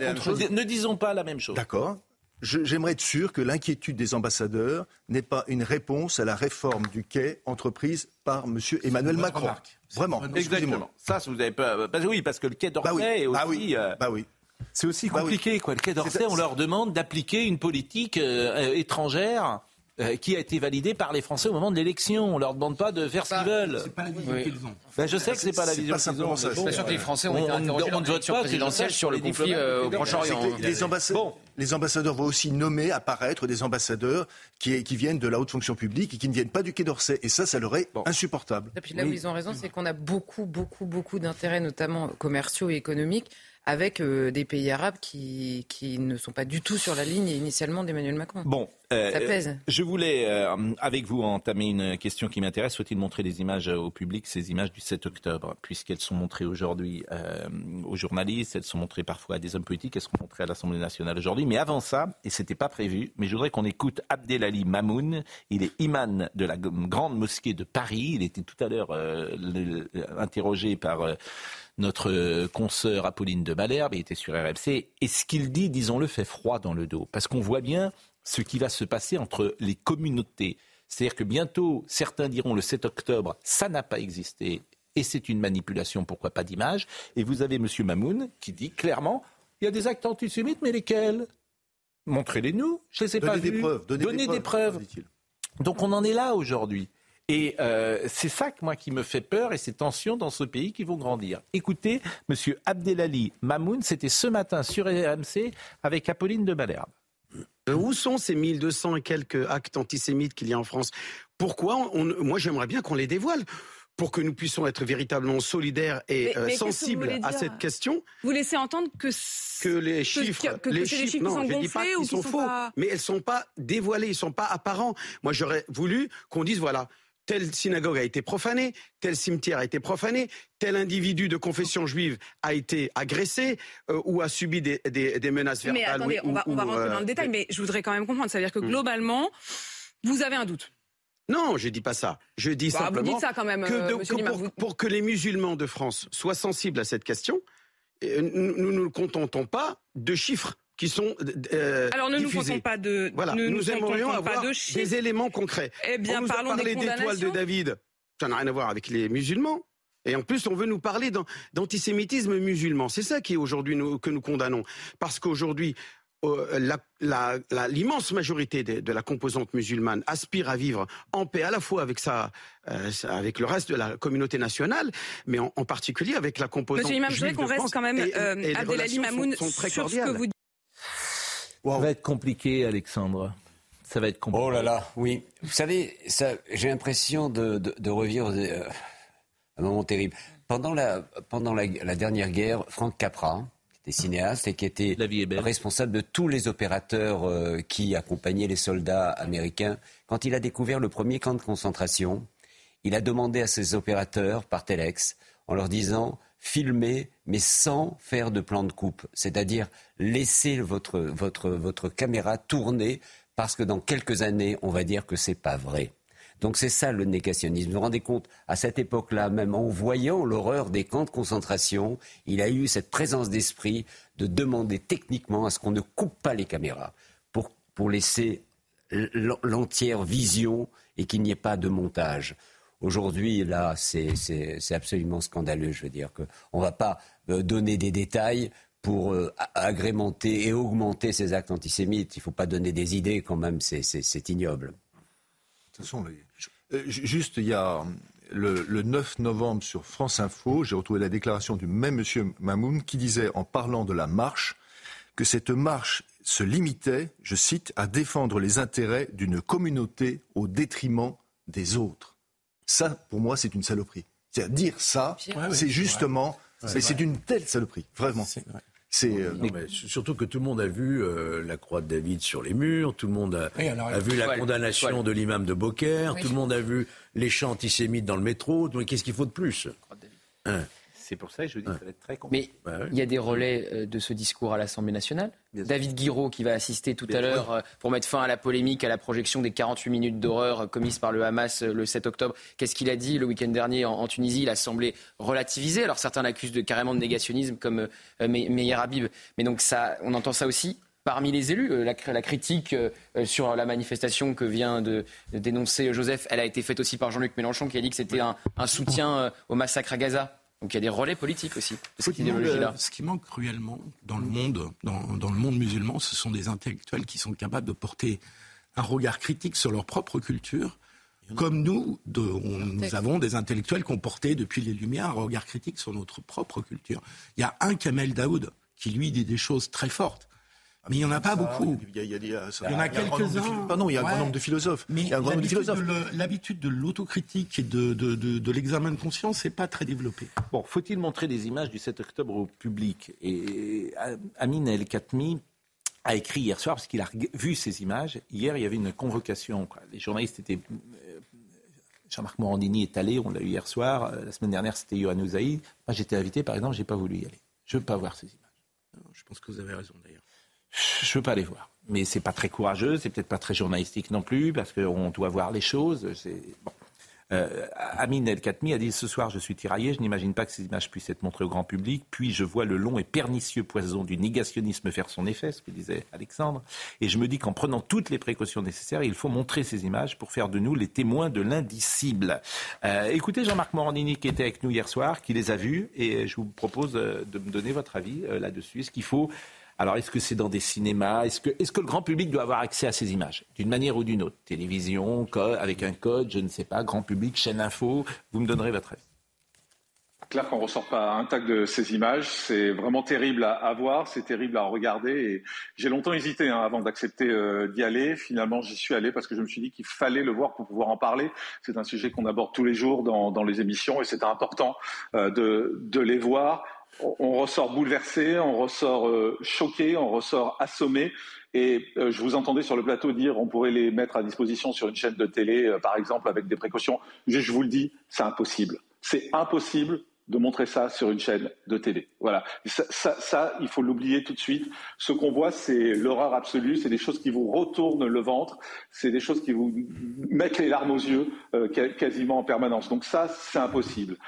Ne disons pas la même chose. D'accord. J'aimerais être sûr que l'inquiétude des ambassadeurs n'est pas une réponse à la réforme du quai entreprise par M. Emmanuel Macron. Vraiment, exactement. Ça, vous avez pas. Bah oui, parce que le quai d'Orsay bah est bah aussi. Euh, bah oui. C'est aussi compliqué, quoi. Le quai d'Orsay, on leur demande d'appliquer une politique euh, étrangère euh, qui a été validé par les Français au moment de l'élection. On leur demande pas de faire ce qu'ils veulent. C'est pas la vision qu'ils ont. Ben, je sais que c'est pas la vision qu'ils ont. Je suis sûr que les Français ont été interrogés on, ne vote sur présidentielle sur le conflit euh, au Proche-Orient. Les, ambassadeurs, les ambassadeurs vont aussi nommer, apparaître des ambassadeurs qui, qui, viennent de la haute fonction publique et qui ne viennent pas du Quai d'Orsay. Et ça, ça leur est insupportable. Et puis là où ils ont raison, c'est qu'on a beaucoup, beaucoup, beaucoup d'intérêts, notamment commerciaux et économiques, avec euh, des pays arabes qui, qui, ne sont pas du tout sur la ligne initialement d'Emmanuel Macron. Bon, euh, ça pèse. Je voulais, euh, avec vous, entamer une question qui m'intéresse. Faut-il montrer des images au public, ces images du 7 octobre, puisqu'elles sont montrées aujourd'hui aux journalistes, elles sont montrées parfois à des hommes politiques, elles seront montrées à l'Assemblée nationale aujourd'hui. Mais avant ça, et c'était pas prévu, mais je voudrais qu'on écoute Abdelali Mamoun. Il est imam de la grande mosquée de Paris. Il était tout à l'heure interrogé par notre consoeur Apolline de Malherbe, il était sur RMC, et ce qu'il dit, disons-le, fait froid dans le dos, parce qu'on voit bien ce qui va se passer entre les communautés. C'est-à-dire que bientôt, certains diront le 7 octobre, ça n'a pas existé, et c'est une manipulation, pourquoi pas d'image. Et vous avez M. Mamoun qui dit clairement, il y a des actes antisémites, mais lesquels? Montrez-les nous, je ne les ai pas des vus. Preuves, donnez, des preuves. Donc on en est là aujourd'hui. Et euh, c'est ça moi qui me fait peur et ces tensions dans ce pays qui vont grandir. Écoutez, M. Abdelali Mamoun, c'était ce matin sur RMC avec Apolline de Malherbe. Euh, où sont ces 1200 et quelques actes antisémites qu'il y a en France? Pourquoi Moi, j'aimerais bien qu'on les dévoile pour que nous puissions être véritablement solidaires et euh, sensibles à cette question. Vous laissez entendre que, que les chiffres, que, les, chiffres, non, sont gonflés sont, sont faux, mais elles sont pas dévoilées, ils sont pas apparents. Moi, j'aurais voulu qu'on dise voilà, telle synagogue a été profanée, tel cimetière a été profané, tel individu de confession juive a été agressé euh, ou a subi des, menaces verbales. Mais attendez, on, va, rentrer dans le euh, détail, mais je voudrais quand même comprendre. Ça veut dire que hmm. globalement, vous avez un doute non, je dis pas ça. Je dis bah, simplement vous ça quand même, que, euh, pour, que les musulmans de France soient sensibles à cette question, nous ne nous contentons pas de chiffres? Qui sont euh, Alors ne nous comptons pas de voilà, nous, aimerions avoir des éléments concrets. Eh bien, on nous parlons a parlé d'étoiles de David. Ça n'a rien à voir avec les musulmans. Et en plus, on veut nous parler d'antisémitisme musulman. C'est ça qui est aujourd'hui que nous condamnons. Parce qu'aujourd'hui, euh, l'immense majorité de, la composante musulmane aspire à vivre en paix à la fois avec sa, euh, avec le reste de la communauté nationale, mais en, particulier avec la composante Monsieur Imam, je voudrais qu'on reste quand même euh, Abdelali Mamoun sur ce que vous ça va être compliqué, Alexandre. Ça va être compliqué. Oh là là, oui. Vous savez, j'ai l'impression de, de, revivre euh, un moment terrible. Pendant la, pendant la, dernière guerre, Franck Capra, qui était cinéaste et qui était responsable de tous les opérateurs euh, qui accompagnaient les soldats américains, quand il a découvert le premier camp de concentration, il a demandé à ses opérateurs par Telex, en leur disant filmer, mais sans faire de plan de coupe. C'est-à-dire laisser votre, caméra tourner parce que dans quelques années, on va dire que c'est pas vrai. Donc c'est ça le négationnisme. Vous vous rendez compte, à cette époque-là, même en voyant l'horreur des camps de concentration, il a eu cette présence d'esprit de demander techniquement à ce qu'on ne coupe pas les caméras pour, pour laisser l'entière vision et qu'il n'y ait pas de montage. Aujourd'hui, là, c'est absolument scandaleux. Je veux dire qu'on ne va pas euh, donner des détails pour euh, agrémenter et augmenter ces actes antisémites. Il ne faut pas donner des idées quand même, c'est ignoble. Façon, euh, juste, il y a le, 9 novembre sur France Info, j'ai retrouvé la déclaration du même monsieur Mamoun qui disait, en parlant de la marche, que cette marche se limitait, je cite, à défendre les intérêts d'une communauté au détriment des autres. Ça, pour moi, c'est une saloperie. C'est-à-dire dire ça, c'est justement, mais c'est une telle saloperie, vraiment. C'est euh, surtout que tout le monde a vu euh, la croix de David sur les murs, tout le monde a, vu la condamnation de l'imam de Beaucaire, tout le monde a vu les chants antisémites dans le métro. Qu'est-ce qu'il faut de plus? C'est pour ça que je dis que ça va être très compliqué. Mais bah il y a des relais euh, de ce discours à l'Assemblée nationale. David Guiraud qui va assister tout à l'heure euh, pour mettre fin à la polémique, à la projection des 48 minutes d'horreur euh, commises par le Hamas le 7 octobre. Qu'est-ce qu'il a dit le week-end dernier en, Tunisie? Il a semblé relativiser. Alors certains l'accusent de, carrément de négationnisme comme Meyer Habib. Mais donc ça, on entend ça aussi parmi les élus. La, la critique sur la manifestation que vient de, dénoncer Joseph, elle a été faite aussi par Jean-Luc Mélenchon qui a dit que c'était un, soutien au massacre à Gaza. Donc il y a des relais politiques aussi de cette idéologie-là. Ce qui manque cruellement dans le monde, dans, le monde musulman, ce sont des intellectuels qui sont capables de porter un regard critique sur leur propre culture. Comme nous, nous avons des intellectuels qui ont porté depuis les Lumières un regard critique sur notre propre culture. Il y a un Kamel Daoud qui, lui, dit des choses très fortes. Mais il n'y en a pas beaucoup. Il y, en a quelques-uns. Pardon, il y a un grand nombre de philosophes. Mais l'habitude de l'autocritique et de, de, de, l'examen de conscience n'est pas très développée. Bon, faut-il montrer des images du 7 octobre au public? Et Amin El Khatmi a écrit hier soir, parce qu'il a vu ces images. Hier, il y avait une convocation. Les journalistes étaient. Euh, Jean-Marc Morandini est allé, on l'a eu hier soir. Euh, la semaine dernière, c'était Yohann Ouzaï. Moi, j'étais invité, par exemple, je n'ai pas voulu y aller. Je ne veux pas voir ces images. je pense que vous avez raison, d'ailleurs. Je veux pas les voir. Mais c'est pas très courageux, c'est peut-être pas très journalistique non plus, parce qu'on doit voir les choses. Bon. Euh, Amin El Khatmi a dit ce soir je suis tiraillé, je n'imagine pas que ces images puissent être montrées au grand public. Puis je vois le long et pernicieux poison du négationnisme faire son effet, ce que disait Alexandre. Et je me dis qu'en prenant toutes les précautions nécessaires, il faut montrer ces images pour faire de nous les témoins de l'indicible. Euh, écoutez Jean-Marc Morandini qui était avec nous hier soir, qui les a vus, et je vous propose euh, de me donner votre avis là-dessus. Est-ce qu'il faut alors, est-ce que c'est dans des cinémas? Est-ce que, le grand public doit avoir accès à ces images? D'une manière ou d'une autre Télévision, avec un code, je ne sais pas, grand public, chaîne info Vous me donnerez votre avis. Clair qu'on ne ressort pas intact de ces images, c'est vraiment terrible à, voir, c'est terrible à regarder. J'ai longtemps hésité hein, avant d'accepter euh, d'y aller. Finalement, j'y suis allé parce que je me suis dit qu'il fallait le voir pour pouvoir en parler. C'est un sujet qu'on aborde tous les jours dans, les émissions et c'est important euh, de les voir on ressort bouleversé, on ressort euh, choqué, on ressort assommé. Et euh, je vous entendais sur le plateau dire on pourrait les mettre à disposition sur une chaîne de télé, euh, par exemple, avec des précautions. Je, vous le dis, c'est impossible. C'est impossible de montrer ça sur une chaîne de télé. Voilà. Ça, il faut l'oublier tout de suite. Ce qu'on voit, c'est l'horreur absolue. C'est des choses qui vous retournent le ventre. C'est des choses qui vous mettent les larmes aux yeux quasiment en permanence. Donc ça, c'est impossible.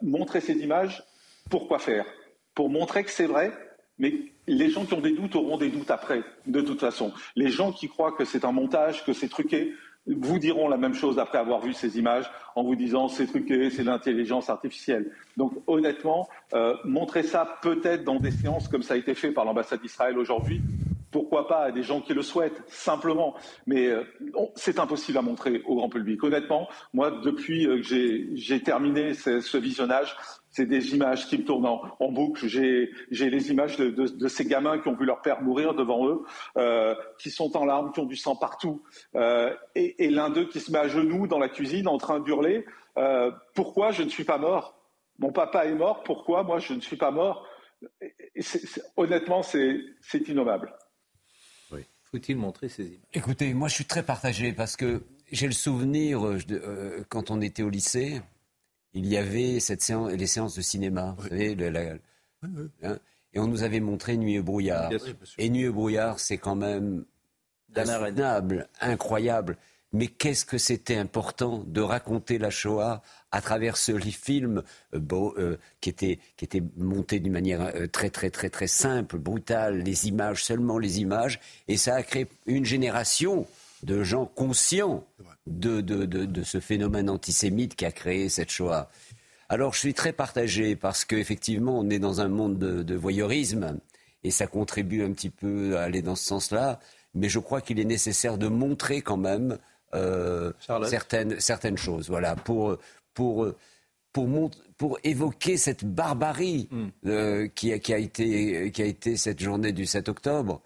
montrer ces images, pourquoi faire? Pour montrer que c'est vrai, mais les gens qui ont des doutes auront des doutes après, de toute façon. Les gens qui croient que c'est un montage, que c'est truqué, vous diront la même chose après avoir vu ces images en vous disant c'est truqué, c'est l'intelligence artificielle. Donc honnêtement, euh, montrer ça peut-être dans des séances comme ça a été fait par l'ambassade d'Israël aujourd'hui, pourquoi pas à des gens qui le souhaitent, simplement. Mais euh, c'est impossible à montrer au grand public. Honnêtement, moi, depuis euh, que j'ai terminé ce visionnage, c'est des images qui me tournent en, boucle. J'ai les images de, ces gamins qui ont vu leur père mourir devant eux, euh, qui sont en larmes, qui ont du sang partout, euh, et, l'un d'eux qui se met à genoux dans la cuisine en train d'hurler euh, Pourquoi je ne suis pas mort? Mon papa est mort, pourquoi moi je ne suis pas mort? Honnêtement, c'est innommable. Oui. Faut-il montrer ces images? Écoutez, moi je suis très partagé parce que j'ai le souvenir, quand on était au lycée, il y avait cette séance, les séances de cinéma, vous savez, hein, et on nous avait montré Nuit et brouillard. et Nuit et brouillard, c'est quand même insoutenable, incroyable. Mais qu'est-ce que c'était important de raconter la Shoah à travers ce film euh, euh, qui, était, qui était monté d'une manière euh, très très très très simple, brutale, les images, seulement les images, et ça a créé une génération de gens conscients de, de, ce phénomène antisémite qui a créé cette Shoah. Alors je suis très partagé parce qu'effectivement on est dans un monde de, voyeurisme et ça contribue un petit peu à aller dans ce sens-là, mais je crois qu'il est nécessaire de montrer quand même euh, certaines, certaines choses, voilà, pour, pour, pour, pour évoquer cette barbarie hmm. euh, qui, qui, a été, qui a été cette journée du 7 octobre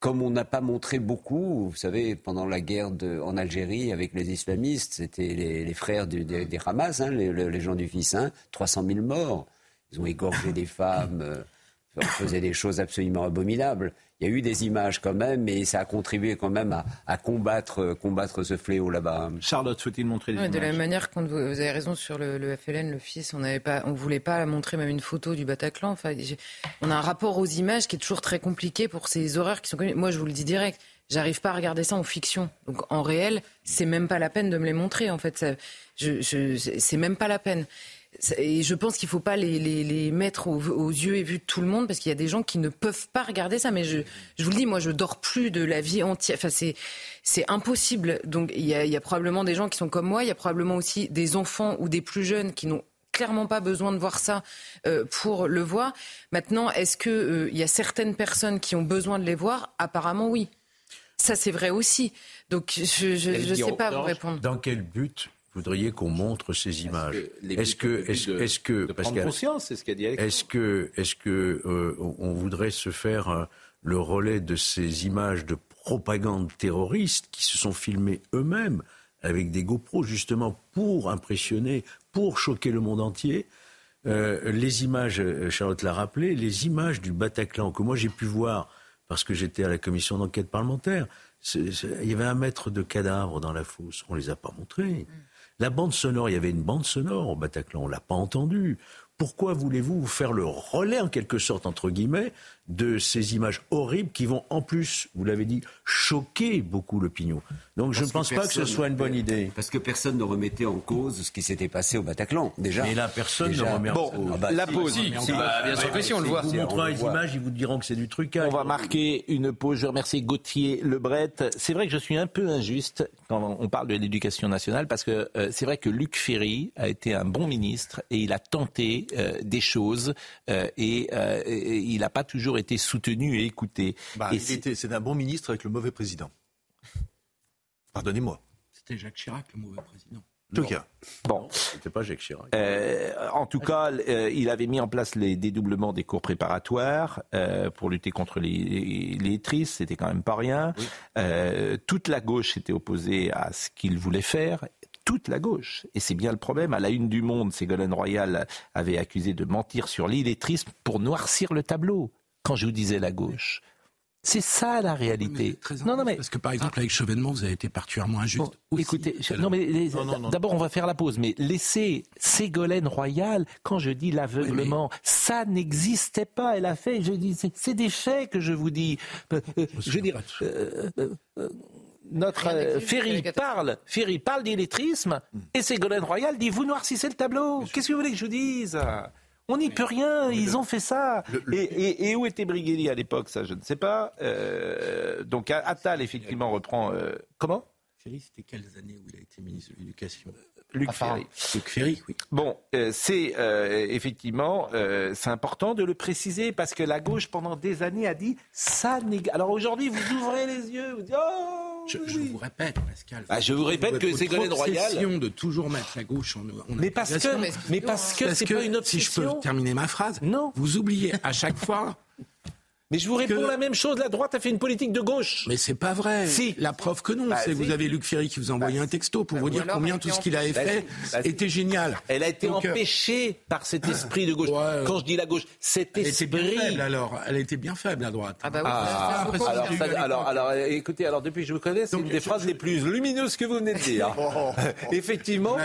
comme on n'a pas montré beaucoup, vous savez, pendant la guerre en Algérie avec les islamistes, c'était les, frères des, Hamas, hein, les, gens du fils 300 000 morts. Ils ont égorgé des femmes, euh, faisaient des choses absolument abominables il y a eu des images quand même, mais ça a contribué quand même à, combattre, combattre ce fléau là-bas. Charlotte, faut-il montrer des images De la même manière, quand vous, avez raison sur le, FLN, le fils, on ne on voulait pas montrer même une photo du Bataclan. Enfin, on a un rapport aux images qui est toujours très compliqué pour ces horreurs qui sont Moi, je vous le dis direct. J'arrive pas à regarder ça en fiction. Donc en réel, c'est même pas la peine de me les montrer. En fait, je, je, c'est même pas la peine. Et je pense qu'il ne faut pas les, les, mettre aux, yeux et vus de tout le monde parce qu'il y a des gens qui ne peuvent pas regarder ça. Mais je, je vous le dis, moi, je dors plus de la vie entière. Enfin, c'est, c'est impossible. Donc, il y, a, il y a probablement des gens qui sont comme moi. Il y a probablement aussi des enfants ou des plus jeunes qui n'ont clairement pas besoin de voir ça euh, pour le voir. Maintenant, est-ce qu'il euh, y a certaines personnes qui ont besoin de les voir? Apparemment, oui. Ça, c'est vrai aussi. Donc, je ne sais pas vous répondre. Dans quel but voudriez qu'on montre ces images Est-ce que, est-ce que, parce conscience, c'est ce qu'a dit Est-ce que, est-ce que euh, on voudrait se faire euh, le relais de ces images de propagande terroriste qui se sont filmées eux-mêmes avec des GoPros justement pour impressionner, pour choquer le monde entier? Euh, les images, Charlotte l'a rappelé, les images du Bataclan que moi j'ai pu voir parce que j'étais à la commission d'enquête parlementaire, il y avait un mètre de cadavres dans la fosse. On les a pas montrés. La bande sonore, il y avait une bande sonore au Bataclan, on l'a pas entendue. Pourquoi voulez-vous faire le relais, en quelque sorte, entre guillemets, de ces images horribles qui vont en plus, vous l'avez dit, choquer beaucoup l'opinion. Donc je ne pense pas que ce soit une bonne idée. Parce que personne ne remettait en cause ce qui s'était passé au Bataclan, déjà. Mais là, personne ne remet en cause. Bon, ah bah, la pause. Bah, bien sûr que si, on le voit. Vous montrez les images, ils vous diront que c'est du trucage. On va marquer une pause. Je remercie Gauthier Lebret. C'est vrai que je suis un peu injuste quand on parle de l'éducation nationale, parce que euh, c'est vrai que Luc Ferry a été un bon ministre et il a tenté euh, des choses euh, et, et il n'a pas toujours été soutenu et écouté. Bah, c'est un bon ministre avec le mauvais président. Pardonnez-moi. C'était Jacques Chirac, le mauvais président. En tout cas. Bon. C'était pas Jacques Chirac. Euh, en tout cas, euh, il avait mis en place les dédoublements des cours préparatoires euh, pour lutter contre les, les tristes. C'était quand même pas rien. toute la gauche était opposée à ce qu'il voulait faire toute la gauche. Et c'est bien le problème. À la une du Monde, Ségolène Royal avait accusé de mentir sur l'illettrisme pour noircir le tableau quand je vous disais la gauche. C'est ça la réalité. non, non, mais parce que par exemple avec Chevènement, vous avez été particulièrement injuste. écoutez, non, mais d'abord on va faire la pause, mais laissez Ségolène Royal. Quand je dis l'aveuglement, ça n'existait pas. Elle a fait. Je dis, c'est des faits que je vous dis. Euh, euh, je veux dire. Euh, notre Ferry parle, Ferry parle d'illettrisme, hmm. et Ségolène Royal dit vous noircissez le tableau. Qu'est-ce que vous voulez que je vous dise? On n'y peut rien, ils ont fait ça. et, où était Briguelli à l'époque, ça je ne sais pas. Euh, donc Attal, effectivement, reprend... Euh, comment? Ferry, c'était quelles années où il a été ministre de l'Éducation? Luc Ferry. Luc Ferry, oui. Bon, euh, c'est effectivement, c'est important de le préciser parce que la gauche pendant des années a dit ça négatif. Alors aujourd'hui, vous ouvrez les yeux, vous dites oh je, vous répète, Pascal. Ah, je vous répète que Ségolène Royal. de toujours mettre la gauche en. mais parce que, mais parce que c'est pas une obsession. Si je peux terminer ma phrase. Non. Vous oubliez à chaque fois mais je vous réponds la même chose. La droite a fait une politique de gauche. Mais c'est pas vrai. Si. La preuve que non. Bah, c'est vous avez Luc Ferry qui vous a envoyé bah, un texto pour bah, vous dire combien tout ce qu'il avait fait était génial. Elle a été euh, empêchée par cet esprit de gauche. Quand je dis la gauche, cet esprit. Elle était bien faible alors. Elle était bien faible la droite. Ah bah oui. Ah, alors, alors, alors, écoutez, alors depuis que je vous connais, c'est une des phrases les plus lumineuses que vous venez de dire. Oh. Effectivement,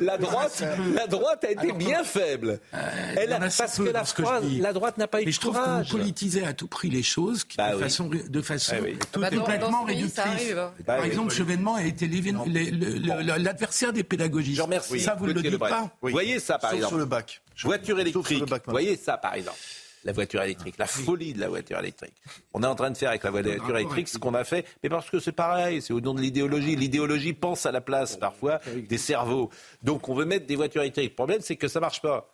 la, droite, la droite a été bien faible. Euh, parce que la, droite n'a pas eu de courage. Je trouve qu'on à tout prix les choses bah de façon, de façon ah bah, complètement réductrice. Hein. Par bah exemple, Chevènement a été l'adversaire des pédagogistes. Je remercie. Ça, vous ne le dites pas. Vous voyez ça, par exemple. Sur le bac. Voiture électrique. Vous voyez ça, par exemple la voiture électrique, la folie de la voiture électrique. On est en train de faire avec la voiture électrique ce qu'on a fait, mais parce que c'est pareil, c'est au nom de l'idéologie. L'idéologie pense à la place parfois des cerveaux. Donc on veut mettre des voitures électriques. Le problème, c'est que ça marche pas.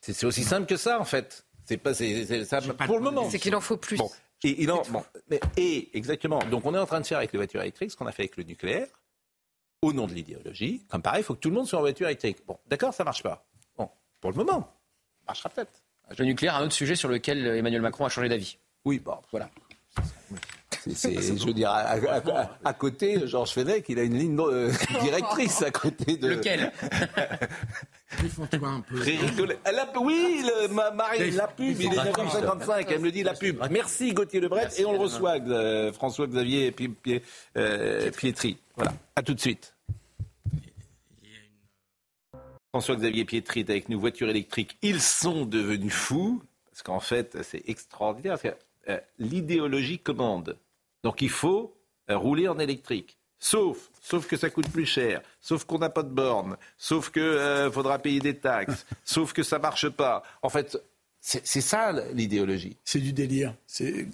C'est aussi simple que ça, en fait. C'est pas, c'est, ça, pour le moment. C'est qu'il en faut plus. Et, il en, bon, et exactement. Donc on est en train de faire avec les voitures électriques ce qu'on a fait avec le nucléaire, au nom de l'idéologie. Comme pareil, il faut que tout le monde soit en voiture électrique. Bon, d'accord, ça marche pas. Bon, pour le moment, ça marchera peut-être. Le nucléaire, un autre sujet sur lequel Emmanuel Macron a changé d'avis. Oui, bon, voilà. C'est, je veux dire, à, côté, Georges Fenech, il a une ligne euh, directrice à côté de. Lequel? Un peu. oui, le, Marie, la pub, il est 9h55, elle me dit la pub. Merci Gauthier Lebret, et on le reçoit, euh, François-Xavier euh, Pietri. Voilà, à tout de suite. François-Xavier Pietri est avec nous, voiture électrique. Ils sont devenus fous, parce qu'en fait, c'est extraordinaire, parce que l'idéologie commande. Donc il faut rouler en électrique. Sauf, sauf que ça coûte plus cher, sauf qu'on n'a pas de borne, sauf qu'il euh, faudra payer des taxes, sauf que ça marche pas. En fait, c'est ça l'idéologie. C'est du délire.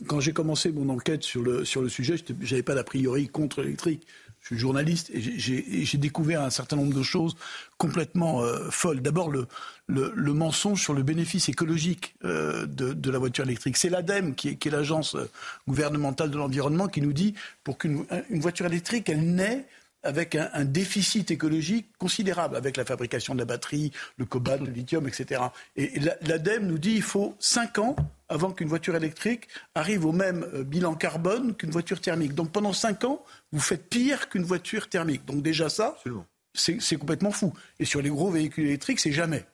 Quand j'ai commencé mon enquête sur le, sur le sujet, je n'avais pas d'a priori contre l'électrique. Je suis journaliste et j'ai découvert un certain nombre de choses complètement euh, folles. D'abord, le, le, mensonge sur le bénéfice écologique euh, de, de, la voiture électrique. C'est l'ADEME, qui est, est l'agence euh, gouvernementale de l'environnement, qui nous dit pour qu'une une voiture électrique, elle naît avec un, un, déficit écologique considérable, avec la fabrication de la batterie, le cobalt, le lithium, etc. Et l'ADEME nous dit qu'il faut 5 ans avant qu'une voiture électrique arrive au même euh, bilan carbone qu'une voiture thermique. Donc pendant 5 ans, vous faites pire qu'une voiture thermique. Donc déjà ça, c'est complètement fou. Et sur les gros véhicules électriques, c'est jamais.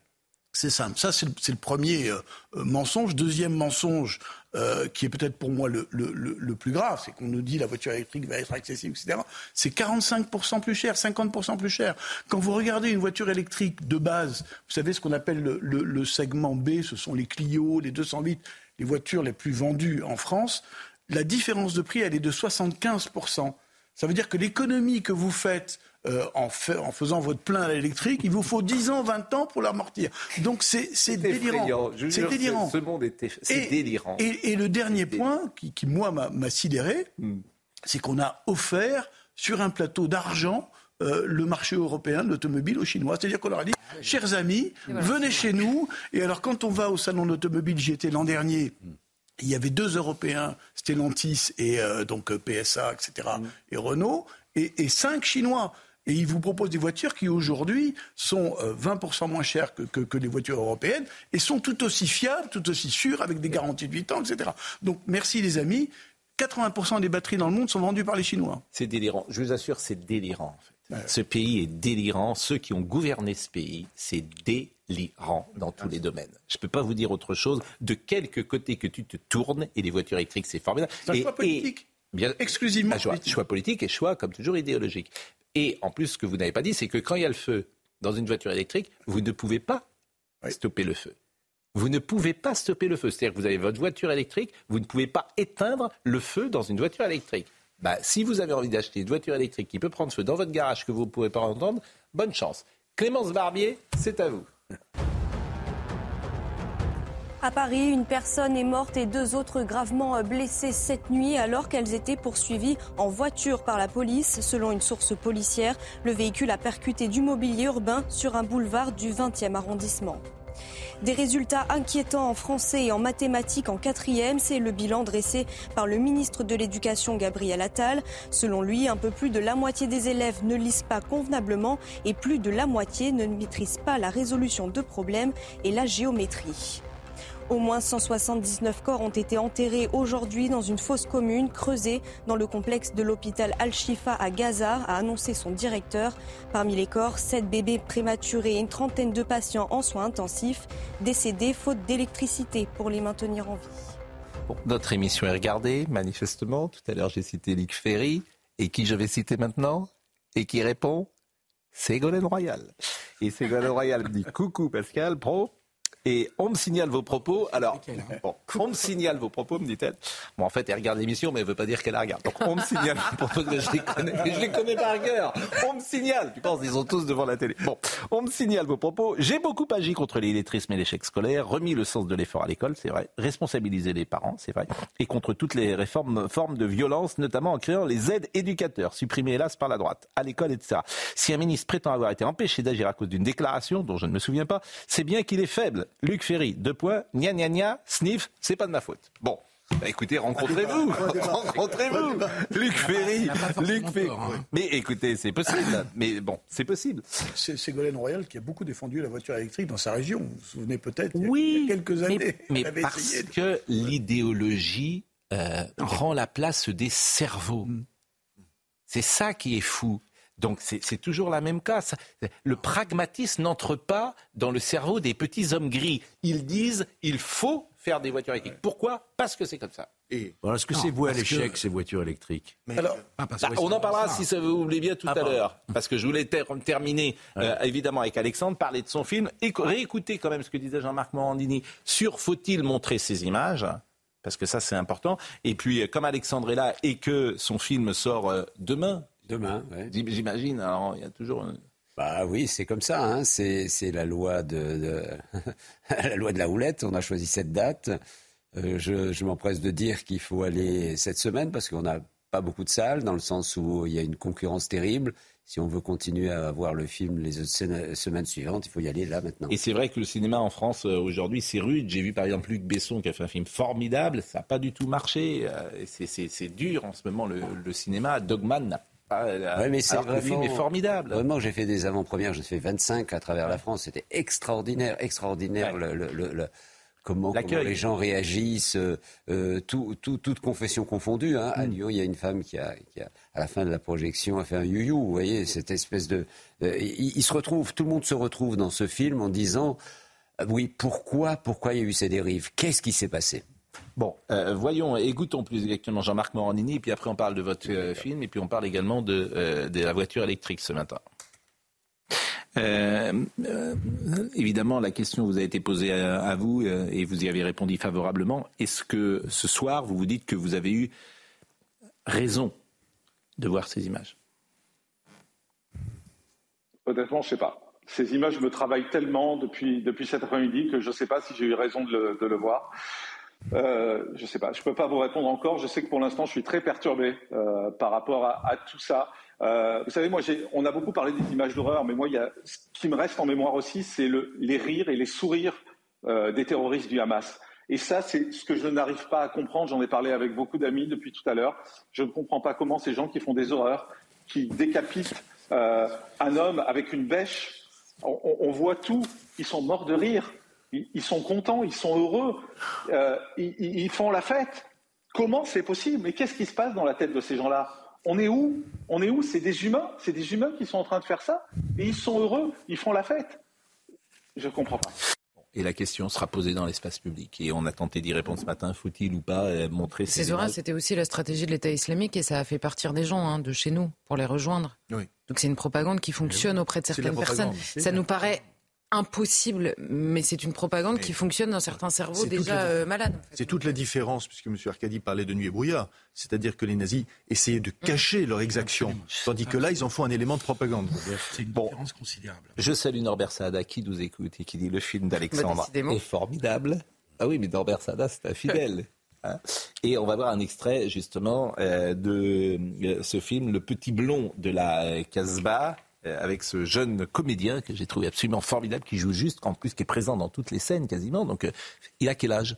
C'est simple. Ça, c'est le, premier euh, euh, mensonge. Deuxième mensonge, euh, qui est peut-être pour moi le, plus grave, c'est qu'on nous dit la voiture électrique va être accessible, etc. C'est 45% plus cher, 50% plus cher. Quand vous regardez une voiture électrique de base, vous savez ce qu'on appelle le, segment B, ce sont les Clio, les 208, les voitures les plus vendues en France. La différence de prix, elle est de 75%. Ça veut dire que l'économie que vous faites euh, en, faisant votre plein à l'électrique, il vous faut 10 ans, 20 ans pour l'amortir. Donc c'est délirant. C'est délirant. Ce monde est délirant. Et, le dernier point qui, moi, m'a sidéré, hmm. c'est qu'on a offert sur un plateau d'argent euh, le marché européen de l'automobile aux Chinois. C'est-à-dire qu'on leur a dit, ah chers amis, venez chez nous. Et alors quand on va au salon d'automobile, j'y étais l'an dernier. Hmm. Il y avait deux Européens, Stellantis et euh, donc PSA, etc., hmm. et Renault, et, et cinq Chinois. Et ils vous proposent des voitures qui aujourd'hui sont 20% euh, moins chères que, les voitures européennes et sont tout aussi fiables, tout aussi sûres, avec des garanties de 8 ans, etc. Donc merci les amis. 80% des batteries dans le monde sont vendues par les Chinois. C'est délirant. Je vous assure, c'est délirant. Ce pays est délirant. Ceux qui ont gouverné ce pays, c'est délirant dans tous les domaines. Je ne peux pas vous dire autre chose. De quelque côté que tu te tournes, et les voitures électriques, c'est formidable. C'est un choix politique. Bien, exclusivement choix, choix politique et choix, comme toujours, idéologique. Et en plus, ce que vous n'avez pas dit, c'est que quand il y a le feu dans une voiture électrique, vous ne pouvez pas stopper le feu. Vous ne pouvez pas stopper le feu. C'est-à-dire que vous avez votre voiture électrique, vous ne pouvez pas éteindre le feu dans une voiture électrique. Bah, si vous avez envie d'acheter une voiture électrique qui peut prendre feu dans votre garage que vous ne pouvez pas entendre, bonne chance. Clémence Barbier, c'est à vous. À Paris, une personne est morte et deux autres gravement blessées cette nuit alors qu'elles étaient poursuivies en voiture par la police. Selon une source policière, le véhicule a percuté du mobilier urbain sur un boulevard du 20e arrondissement. Des résultats inquiétants en français et en mathématiques en quatrième, c'est le bilan dressé par le ministre de l'Éducation Gabriel Attal. Selon lui, un peu plus de la moitié des élèves ne lisent pas convenablement et plus de la moitié ne maîtrisent pas la résolution de problèmes et la géométrie. Au moins 179 corps ont été enterrés aujourd'hui dans une fosse commune creusée dans le complexe de l'hôpital Al-Shifa à Gaza, a annoncé son directeur. Parmi les corps, 7 bébés prématurés et une trentaine de patients en soins intensifs, décédés faute d'électricité pour les maintenir en vie. notre émission est regardée, manifestement. Tout à l'heure, j'ai cité Luc Ferry. Et qui je vais citer maintenant? Et qui répond? Ségolène Royal. Et Ségolène Royal me dit Coucou Pascal, pro. Et on me signale vos propos. Alors, bon, on me signale vos propos, me dit-elle. Bon, en fait, elle regarde l'émission, mais elle veut pas dire qu'elle la regarde. Donc, on me signale vos propos, je les connais, je les connais par cœur. On me signale. Tu penses, ils sont tous devant la télé. Bon, on me signale vos propos. J'ai beaucoup agi contre l'illettrisme et l'échec scolaire, remis le sens de l'effort à l'école, c'est vrai, responsabiliser les parents, c'est vrai, et contre toutes les réformes, formes de violence, notamment en créant les aides éducateurs, supprimées hélas par la droite, à l'école, etc. Si un ministre prétend avoir été empêché d'agir à cause d'une déclaration dont je ne me souviens pas, c'est bien qu'il est faible. Luc Ferry, deux points, gna gna gna, sniff, c'est pas de ma faute. Bon. Bah écoutez, rencontrez-vous, rencontrez-vous, Luc Ferry, Luc Ferry. Hein. Mais écoutez, c'est possible. Mais bon, c'est possible. C'est Ségolène Royal qui a beaucoup défendu la voiture électrique dans sa région. Vous vous souvenez peut-être oui, il y a quelques années. Mais, parce que l'idéologie euh, rend la place des cerveaux. Mm. C'est ça qui est fou. Donc c'est toujours la même cas. Le pragmatisme n'entre pas dans le cerveau des petits hommes gris. Ils disent il faut faire des voitures électriques. Pourquoi? Parce que c'est comme ça. Est-ce que c'est vous à l'échec, ces voitures électriques? Alors, bah, On en parlera si ça vous voulez bien tout ah, à l'heure. Parce que je voulais terminer, euh, évidemment, avec Alexandre, parler de son film et réécouter quand même ce que disait Jean-Marc Morandini sur faut-il montrer ces images parce que ça c'est important. Et puis, comme Alexandre est là et que son film sort euh, demain, J'imagine. Alors, il y a toujours. Bah oui, c'est comme ça. Hein. C'est la loi de, la loi de la houlette. On a choisi cette date. Euh, je, je m'empresse de dire qu'il faut aller cette semaine parce qu'on n'a pas beaucoup de salles, dans le sens où il y a une concurrence terrible. Si on veut continuer à voir le film les semaines suivantes, il faut y aller là maintenant. Et c'est vrai que le cinéma en France euh, aujourd'hui, c'est rude. J'ai vu par exemple Luc Besson qui a fait un film formidable. Ça n'a pas du tout marché. Euh, c'est dur en ce moment le, le cinéma. Dogman n'a ah, ouais, mais c'est le film est formidable. Vraiment, j'ai fait des avant-premières, j'ai fait 25 à travers la France. C'était extraordinaire, extraordinaire le, le, le, comment, les gens réagissent, euh, euh tout, tout, toute confession confondue. Hein. À mm. Lyon, il y a une femme qui a, qui a, à la fin de la projection, a fait un you-you. Vous voyez, cette espèce de. Euh, il, se retrouve, tout le monde se retrouve dans ce film en disant euh, oui, pourquoi, pourquoi il y a eu ces dérives? Qu'est-ce qui s'est passé? Bon, euh, voyons, écoutons plus exactement Jean-Marc Morandini, et puis après on parle de votre euh, film, et puis on parle également de, euh, de la voiture électrique ce matin. évidemment, la question vous a été posée à, vous et vous y avez répondu favorablement. Est-ce que ce soir, vous vous dites que vous avez eu raison de voir ces images? Honnêtement, je ne sais pas. Ces images me travaillent tellement depuis, depuis cet après-midi que je ne sais pas si j'ai eu raison de le, de le voir. Euh, je ne sais pas, je ne peux pas vous répondre encore. Je sais que pour l'instant, je suis très perturbé euh, par rapport à, tout ça. Euh, vous savez, moi, on a beaucoup parlé des images d'horreur, mais moi, ce qui me reste en mémoire aussi, c'est le, les rires et les sourires des terroristes du Hamas. Et ça, c'est ce que je n'arrive pas à comprendre. J'en ai parlé avec beaucoup d'amis depuis tout à l'heure. Je ne comprends pas comment ces gens qui font des horreurs, qui décapitent un homme avec une bêche, on voit tout, ils sont morts de rire. Ils, sont contents, ils sont heureux, euh, ils, font la fête. Comment c'est possible? Mais qu'est-ce qui se passe dans la tête de ces gens-là? On est où? On est où? C'est des humains, c'est des humains qui sont en train de faire ça, et ils sont heureux, ils font la fête. Je ne comprends pas. Et la question sera posée dans l'espace public. Et on a tenté d'y répondre ce matin. Faut-il ou pas euh, montrer ces c'était aussi la stratégie de l'État islamique et ça a fait partir des gens hein, de chez nous pour les rejoindre. Donc c'est une propagande qui fonctionne auprès de certaines personnes. Ça nous paraît impossible, mais c'est une propagande qui fonctionne dans certains cerveaux déjà euh, malades. C'est toute la différence, puisque M. Arcadi parlait de nuit et brouillard, c'est-à-dire que les nazis essayaient de cacher leur exaction, tandis que là, ils en font un élément de propagande. C'est une différence considérable. Je salue Norbert Sada qui nous écoute et qui dit le film d'Alexandre bah, est formidable. Ah oui, mais Norbert Sada, c'est un fidèle. Hein. et on va voir un extrait justement euh, de euh, ce film, Le Petit Blond de la Casbah, avec ce jeune comédien que j'ai trouvé absolument formidable, qui joue juste, en plus qui est présent dans toutes les scènes quasiment. Donc, euh, il a quel âge?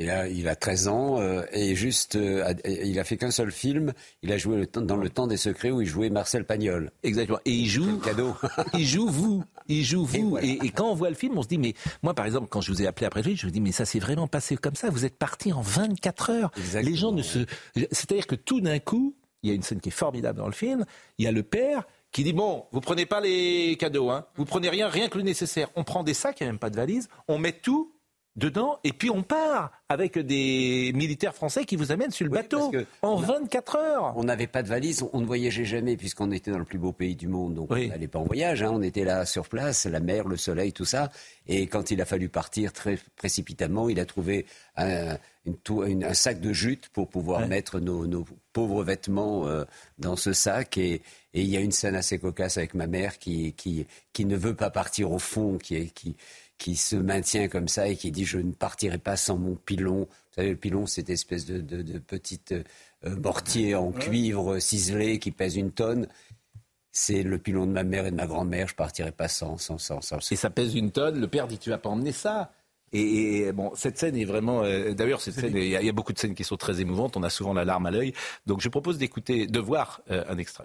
Il a, il a 13 ans euh, et juste, il a fait qu'un seul film. Il a joué le temps, dans Le Temps des Secrets où il jouait Marcel Pagnol. Exactement. Et il joue. Cadeau. il joue vous. Il joue vous. Et, et, quand on voit le film, on se dit, mais moi, par exemple, quand je vous ai appelé après le film, je me dis, mais ça s'est vraiment passé comme ça. Vous êtes parti en 24 heures. Les gens ne se. C'est-à-dire que tout d'un coup, il y a une scène qui est formidable dans le film. Il y a le père qui dit bon, vous prenez pas les cadeaux, hein, vous prenez rien, rien que le nécessaire. On prend des sacs, il n'y a même pas de valise, on met tout dedans et puis on part avec des militaires français qui vous amènent sur le bateau en 24 heures. On n'avait pas de valise, on ne voyageait jamais puisqu'on était dans le plus beau pays du monde, donc on n'allait pas en voyage, hein. on était là sur place, la mer, le soleil, tout ça. Et quand il a fallu partir très précipitamment, il a trouvé un, un sac de jute pour pouvoir mettre nos, pauvres vêtements euh, dans ce sac. Et, il y a une scène assez cocasse avec ma mère qui, qui, qui ne veut pas partir au fond, qui, qui, qui se maintient comme ça et qui dit je ne partirai pas sans mon pilon. Vous savez, le pilon, c'est cette espèce de, de, de petite euh, mortier en cuivre ciselé qui pèse une tonne. C'est le pilon de ma mère et de ma grand-mère. Je partirai pas sans, sans, sans, sans. Et ça pèse une tonne. Le père dit tu vas pas emmener ça. Et, bon, cette scène est vraiment. Euh, d'ailleurs, cette scène, il y, a beaucoup de scènes qui sont très émouvantes. On a souvent la larme à l'œil. Donc, je propose d'écouter, de voir euh, un extrait.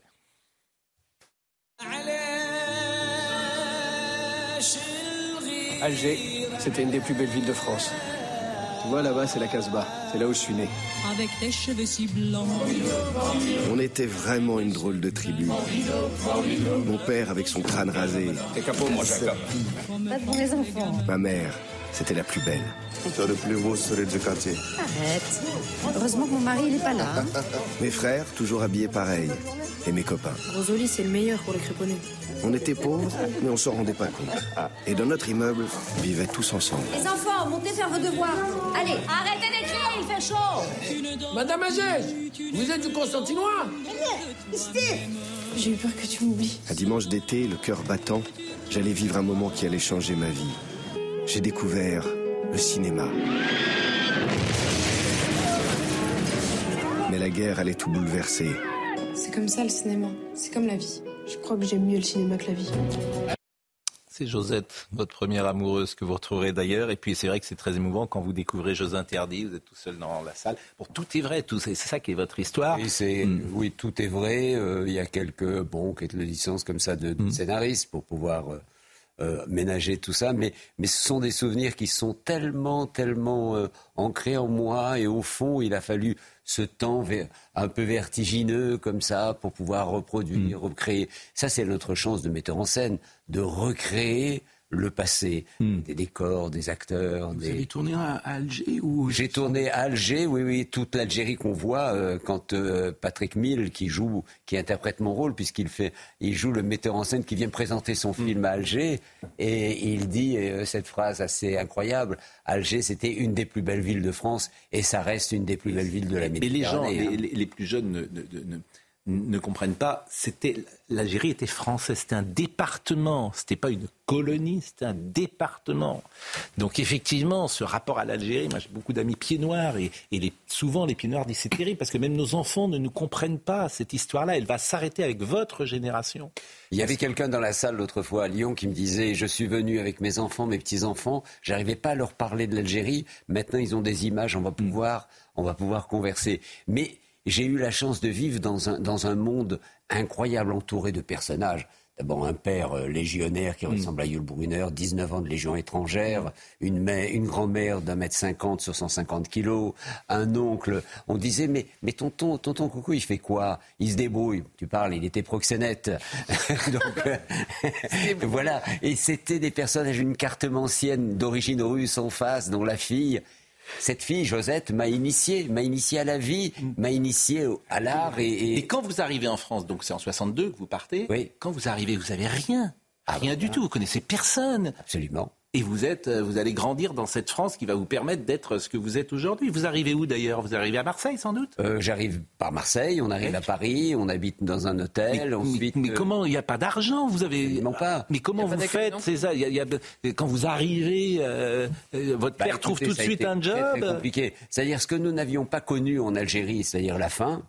Alger, c'était une des plus belles villes de France. Tu vois, là-bas, c'est la Casbah. C'est là où je suis né. Avec tes cheveux si blancs. On était vraiment une drôle de tribu. Mon père avec son crâne rasé. T'es capot, moi, Pas pour les enfants. Ma mère, c'était la plus belle. C'est le plus beau sourire du quartier. Arrête. Heureusement que mon mari, il est pas là. Hein. Mes frères, toujours habillés pareil. Et mes copains. Rosoli, c'est le meilleur pour les créponnés. On était pauvres, mais on s'en rendait pas compte. Et dans notre immeuble, on vivait tous ensemble. Les enfants, montez faire vos devoirs. Allez, arrêtez d'écrire, il fait chaud. Madame Agege, vous êtes du Constantinois? J'ai eu peur que tu m'oublies. Un dimanche d'été, le cœur battant, j'allais vivre un moment qui allait changer ma vie. J'ai découvert le cinéma. Mais la guerre allait tout bouleverser. C'est comme ça le cinéma. C'est comme la vie. Je crois que j'aime mieux le cinéma que la vie. C'est Josette, votre première amoureuse que vous retrouverez d'ailleurs. Et puis c'est vrai que c'est très émouvant quand vous découvrez Jeux interdits, vous êtes tout seul dans la salle. Bon, tout est vrai, tout c'est ça qui est votre histoire. Oui, c'est, mm. oui tout est vrai. Euh, il y a quelques bon quelques licences comme ça de, de mm. scénaristes pour pouvoir euh, euh, ménager tout ça, mais, mais ce sont des souvenirs qui sont tellement, tellement euh, ancrés en moi et au fond, il a fallu ce temps un peu vertigineux comme ça pour pouvoir reproduire, mm. recréer. Ça, c'est notre chance de metteur en scène, de recréer le passé, hmm. des décors, des acteurs. Vous avez tourné à, Alger ou J'ai tourné à Alger, oui, oui, toute l'Algérie qu'on voit euh, quand euh, Patrick Mill, qui joue, qui interprète mon rôle, puisqu'il fait, il joue le metteur en scène qui vient présenter son film hmm. à Alger, et il dit euh, cette phrase assez incroyable Alger, c'était une des plus belles villes de France, et ça reste une des plus belles villes de la Méditerranée. Mais les gens, hein. les, plus jeunes ne ne comprennent pas, c'était l'Algérie était française, c'était un département, c'était pas une colonie, c'était un département. Donc effectivement, ce rapport à l'Algérie, moi j'ai beaucoup d'amis pieds noirs et, souvent les pieds noirs disent c'est terrible parce que même nos enfants ne nous comprennent pas cette histoire-là. Elle va s'arrêter avec votre génération. Il y avait quelqu'un dans la salle l'autre fois à Lyon qui me disait je suis venu avec mes enfants, mes petits enfants, j'arrivais pas à leur parler de l'Algérie. Maintenant ils ont des images, on va pouvoir, on va pouvoir converser. Mais j'ai eu la chance de vivre dans un, dans un monde incroyable, entouré de personnages. D'abord un père euh, légionnaire qui mm. ressemble à Yul Brunner, 19 ans de légion étrangère, une, une grand-mère d'un mètre cinquante sur 150 kilos, un oncle. On disait mais, mais tonton, tonton Coucou, il fait quoi? Il se débrouille. Tu parles, il était proxénète. Donc euh, voilà. Et c'était des personnages, une carte ancienne d'origine russe en face, dont la fille cette fille, Josette, m'a initié, m'a initié à la vie, m'a initié à l'art. Et, et... quand vous arrivez en France, donc c'est en 62 que vous partez, oui. quand vous arrivez, vous n'avez rien. Ah, rien du tout, vous connaissez personne. Absolument. Et vous êtes, euh, vous allez grandir dans cette France qui va vous permettre d'être ce que vous êtes aujourd'hui. Vous arrivez où d'ailleurs? Vous arrivez à Marseille sans doute? Euh, J'arrive par Marseille, on arrive à Paris, on habite dans un hôtel. Mais, ensuite, mais, euh, comment Il n'y a pas d'argent Vous avez pas. Mais comment vous faites C'est ça. Y a, quand vous arrivez, votre bah, père trouve tout de suite un job. C'est compliqué. C'est-à-dire ce que nous n'avions pas connu en Algérie, c'est-à-dire la faim,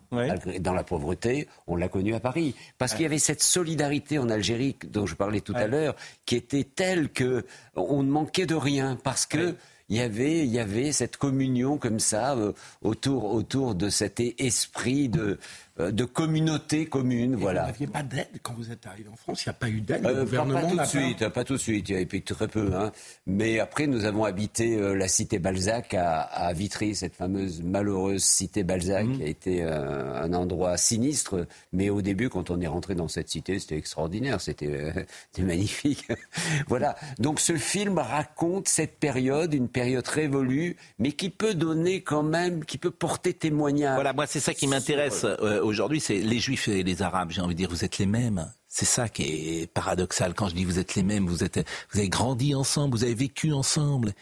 dans la pauvreté, on l'a connu à Paris, parce qu'il y avait cette solidarité en Algérie dont je parlais tout à l'heure, qui était telle que on ne manquait de rien parce que il y avait, il y avait cette communion comme ça euh, autour, autour de cet esprit de, de communauté commune. voilà. Vous n'aviez pas d'aide quand vous êtes arrivé en France? Il n'y a pas eu d'aide euh, gouvernement Pas tout de suite, pas tout de suite. Il y a eu très peu. Hein. Mais après, nous avons habité euh, la cité Balzac à, à, Vitry, cette fameuse malheureuse cité Balzac, mmh. qui a été un endroit sinistre. Mais au début, quand on est rentré dans cette cité, c'était extraordinaire, c'était magnifique. voilà. Donc ce film raconte cette période, une période révolue, mais qui peut donner quand même, qui peut porter témoignage. Voilà, moi c'est ça qui m'intéresse aujourd'hui, c'est les Juifs et les Arabes. J'ai envie de dire, vous êtes les mêmes. C'est ça qui est paradoxal. Quand je dis vous êtes les mêmes, vous êtes, vous avez grandi ensemble, vous avez vécu ensemble.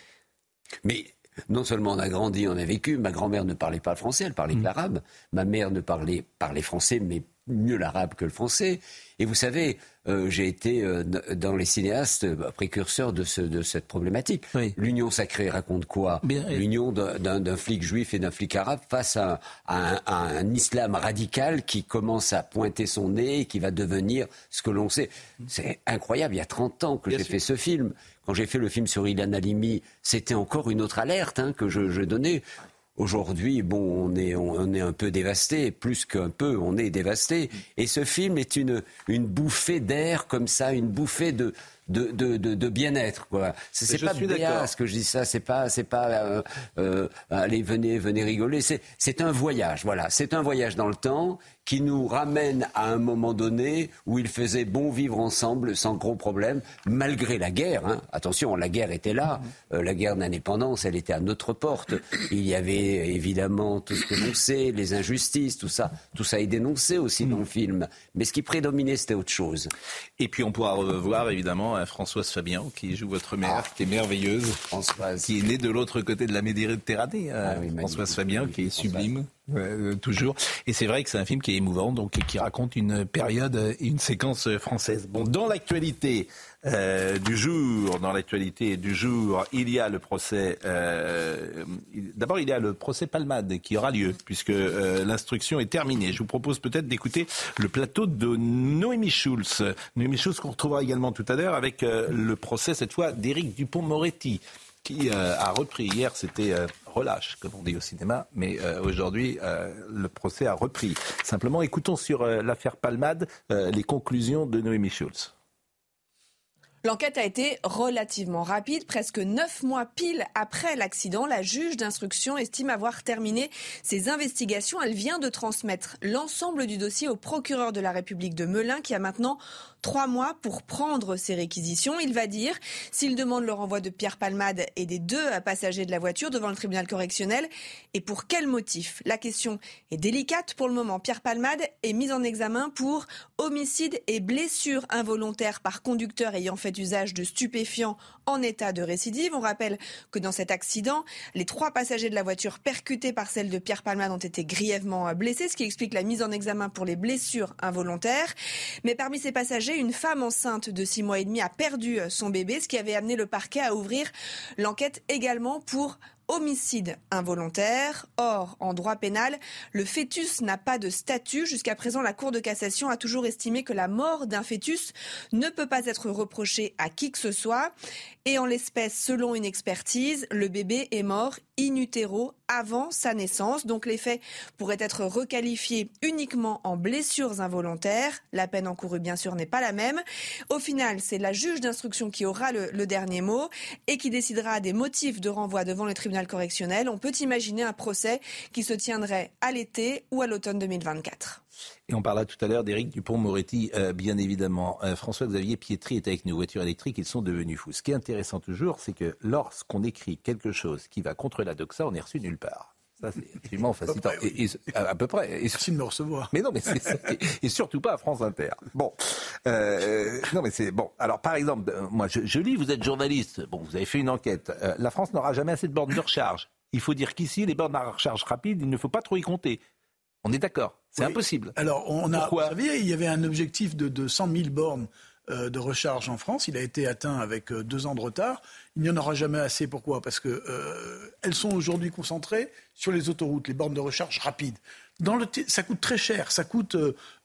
Mais non seulement on a grandi, on a vécu. Ma grand-mère ne parlait pas le français, elle parlait que mm. l'arabe. Ma mère ne parlait, parlait français, mais mieux l'arabe que le français. Et vous savez, euh, j'ai été euh, dans les cinéastes euh, précurseurs de, ce, de cette problématique. L'union sacrée raconte quoi? L'union d'un flic juif et d'un flic arabe face à, un, islam radical qui commence à pointer son nez et qui va devenir ce que l'on sait. C'est incroyable, il y a 30 ans que j'ai fait ce film. Quand j'ai fait le film sur Ilan Halimi, c'était encore une autre alerte hein, que je, je donnais. Aujourd'hui, bon, on est, on, est un peu dévasté, plus qu'un peu, on est dévasté. Et ce film est une, une bouffée d'air comme ça, une bouffée de, de, de, de, bien-être. Quoi. C'est, pas bien ce que je dis ça. C'est pas, c'est pas euh, euh, allez venez venez rigoler. C'est, c'est un voyage. Voilà, c'est un voyage dans le temps qui nous ramène à un moment donné où il faisait bon vivre ensemble sans gros problème, malgré la guerre. Hein. Attention, la guerre était là, euh, la guerre d'indépendance, elle était à notre porte. Il y avait évidemment tout ce que l'on sait, les injustices, tout ça. Tout ça est dénoncé aussi dans le film. Mais ce qui prédominait, c'était autre chose. Et puis on pourra revoir évidemment Françoise Fabian, qui joue votre mère, ah. qui est merveilleuse, Françoise. qui est née de l'autre côté de la Méditerranée. Euh, ah Françoise Fabian, qui est sublime. Euh, toujours. Et c'est vrai que c'est un film qui est émouvant, donc qui raconte une période, une séquence française. Bon, dans l'actualité euh, du jour, dans l'actualité du jour, il y a le procès. Euh, D'abord, il y a le procès Palmade qui aura lieu puisque euh, l'instruction est terminée. Je vous propose peut-être d'écouter le plateau de Noémie Schulz. Noémie Schulz qu'on retrouvera également tout à l'heure avec le procès cette fois d'Éric Dupont-Moretti qui a repris hier. C'était relâche, comme on dit au cinéma, mais euh, aujourd'hui, euh, le procès a repris. Simplement, écoutons sur euh, l'affaire Palmade les conclusions de Noémie Schulz. L'enquête a été relativement rapide. Presque neuf mois pile après l'accident, la juge d'instruction estime avoir terminé ses investigations. Elle vient de transmettre l'ensemble du dossier au procureur de la République de Melun qui a maintenant trois mois pour prendre ses réquisitions. Il va dire s'il demande le renvoi de Pierre Palmade et des deux passagers de la voiture devant le tribunal correctionnel et pour quel motif? La question est délicate pour le moment. Pierre Palmade est mis en examen pour homicide et blessure involontaire par conducteur ayant fait usage de stupéfiants en état de récidive. On rappelle que dans cet accident, les trois passagers de la voiture percutés par celle de Pierre Palmade ont été grièvement blessés, ce qui explique la mise en examen pour les blessures involontaires. Mais parmi ces passagers, une femme enceinte de six mois et demi a perdu son bébé, ce qui avait amené le parquet à ouvrir l'enquête également pour homicide involontaire. Or, en droit pénal, le fœtus n'a pas de statut. Jusqu'à présent, la Cour de cassation a toujours estimé que la mort d'un fœtus ne peut pas être reprochée à qui que ce soit. Et en l'espèce, selon une expertise, le bébé est mort in utero avant sa naissance. Donc les faits pourraient être requalifiés uniquement en blessures involontaires. La peine encourue, bien sûr, n'est pas la même. Au final, c'est la juge d'instruction qui aura le, le, dernier mot et qui décidera des motifs de renvoi devant le tribunal correctionnel. On peut imaginer un procès qui se tiendrait à l'été ou à l'automne 2024. Et on parla tout à l'heure d'Éric Dupont-Moretti, euh, bien évidemment. Euh, François-Xavier Pietri est avec nous. Voitures électriques, ils sont devenus fous. Ce qui est intéressant toujours, c'est que lorsqu'on écrit quelque chose qui va contre la doxa, on n'est reçu nulle part. Ça, c'est absolument facilitant. À peu près. Et, Merci de me recevoir. Mais non, mais c'est ça. Et surtout pas à France Inter. Bon. Euh, non, mais c'est bon. Alors, par exemple, moi, je, je, lis, vous êtes journaliste. Bon, vous avez fait une enquête. La France n'aura jamais assez de bornes de recharge. Il faut dire qu'ici, les bornes de recharge rapide, il ne faut pas trop y compter. On est d'accord. C'est impossible. Alors, on a, Pourquoi? vous savez, il y avait un objectif de, de 100 000 bornes euh, de recharge en France. Il a été atteint avec euh, deux ans de retard. Il n'y en aura jamais assez. Pourquoi? Parce qu'elles euh, sont aujourd'hui concentrées sur les autoroutes, les bornes de recharge rapides. Dans le ça coûte très cher. Ça coûte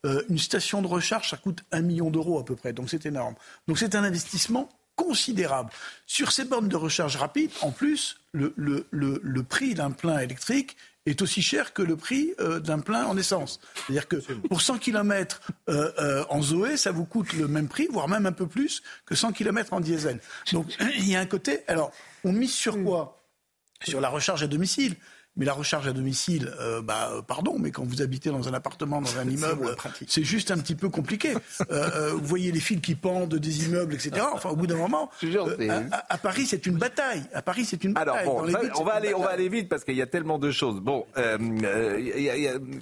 une station de recharge, ça coûte un million d'euros à peu près. Donc c'est énorme. Donc c'est un investissement considérable. Sur ces bornes de recharge rapide, en plus, le, le, le prix d'un plein électrique est aussi cher que le prix euh, d'un plein en essence. C'est-à-dire que pour 100 km euh, euh, en Zoé, ça vous coûte le même prix, voire même un peu plus que 100 km en diesel. Donc il y a un côté. Alors, on mise sur quoi? Sur la recharge à domicile. Mais la recharge à domicile, euh, bah, euh, pardon, mais quand vous habitez dans un appartement, dans un immeuble, c'est juste un petit peu compliqué. Euh, vous voyez les fils qui pendent des immeubles, etc. Enfin, au bout d'un moment, à, Paris, c'est une bataille. À Paris, c'est une bataille. Alors bon, on va aller, on va aller vite parce qu'il y a tellement de choses. Bon,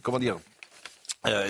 comment dire?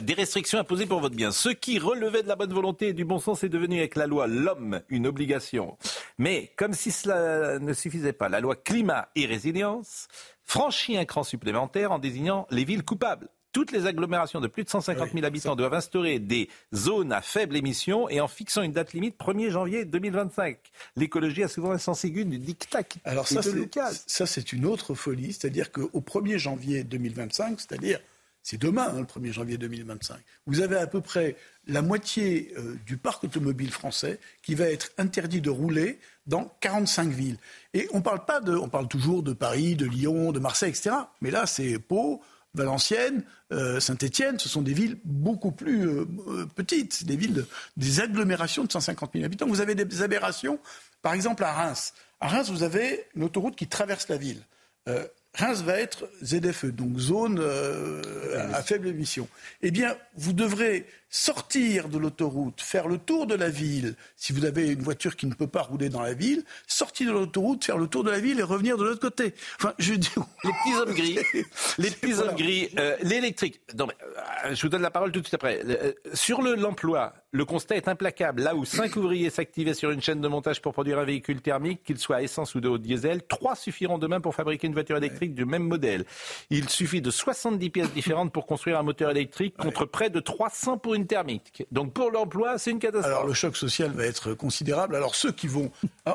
Des restrictions imposées pour votre bien. Ce qui relevait de la bonne volonté et du bon sens est devenu avec la loi l'homme une obligation. Mais comme si cela ne suffisait pas, la loi climat et résilience franchit un cran supplémentaire en désignant les villes coupables. Toutes les agglomérations de plus de 150 000 habitants doivent instaurer des zones à faible émission et en fixant une date limite 1er janvier 2025. L'écologie a souvent un sens aigu du dictat. Alors ça c'est une autre folie, c'est-à-dire qu'au 1er janvier 2025, c'est-à-dire c'est demain, hein, le 1er janvier 2025, vous avez à peu près la moitié euh, du parc automobile français qui va être interdit de rouler dans 45 villes. Et on parle pas de, on parle toujours de Paris, de Lyon, de Marseille, etc. Mais là, c'est Pau, Valenciennes, euh, Saint-Étienne, ce sont des villes beaucoup plus euh, petites, des villes, des agglomérations de 150 000 habitants. Vous avez des aberrations, par exemple à Reims. À Reims, vous avez une autoroute qui traverse la ville. Reims va être ZFE, donc zone euh, à faible émission. Eh bien, vous devrez sortir de l'autoroute, faire le tour de la ville, si vous avez une voiture qui ne peut pas rouler dans la ville, sortir de l'autoroute, faire le tour de la ville et revenir de l'autre côté. Enfin, je dis... Les petits hommes gris, les petits hommes gris, euh, l'électrique. Non, mais, euh, je vous donne la parole tout de suite après. Euh, sur l'emploi, le constat est implacable. Là où cinq ouvriers s'activaient sur une chaîne de montage pour produire un véhicule thermique, qu'il soit à essence ou de haut diesel, trois suffiront demain pour fabriquer une voiture électrique du même modèle. Il suffit de 70 pièces différentes pour construire un moteur électrique contre près de 300 pour une thermique. Donc pour l'emploi, c'est une catastrophe. Alors le choc social va être considérable. Alors ceux qui vont,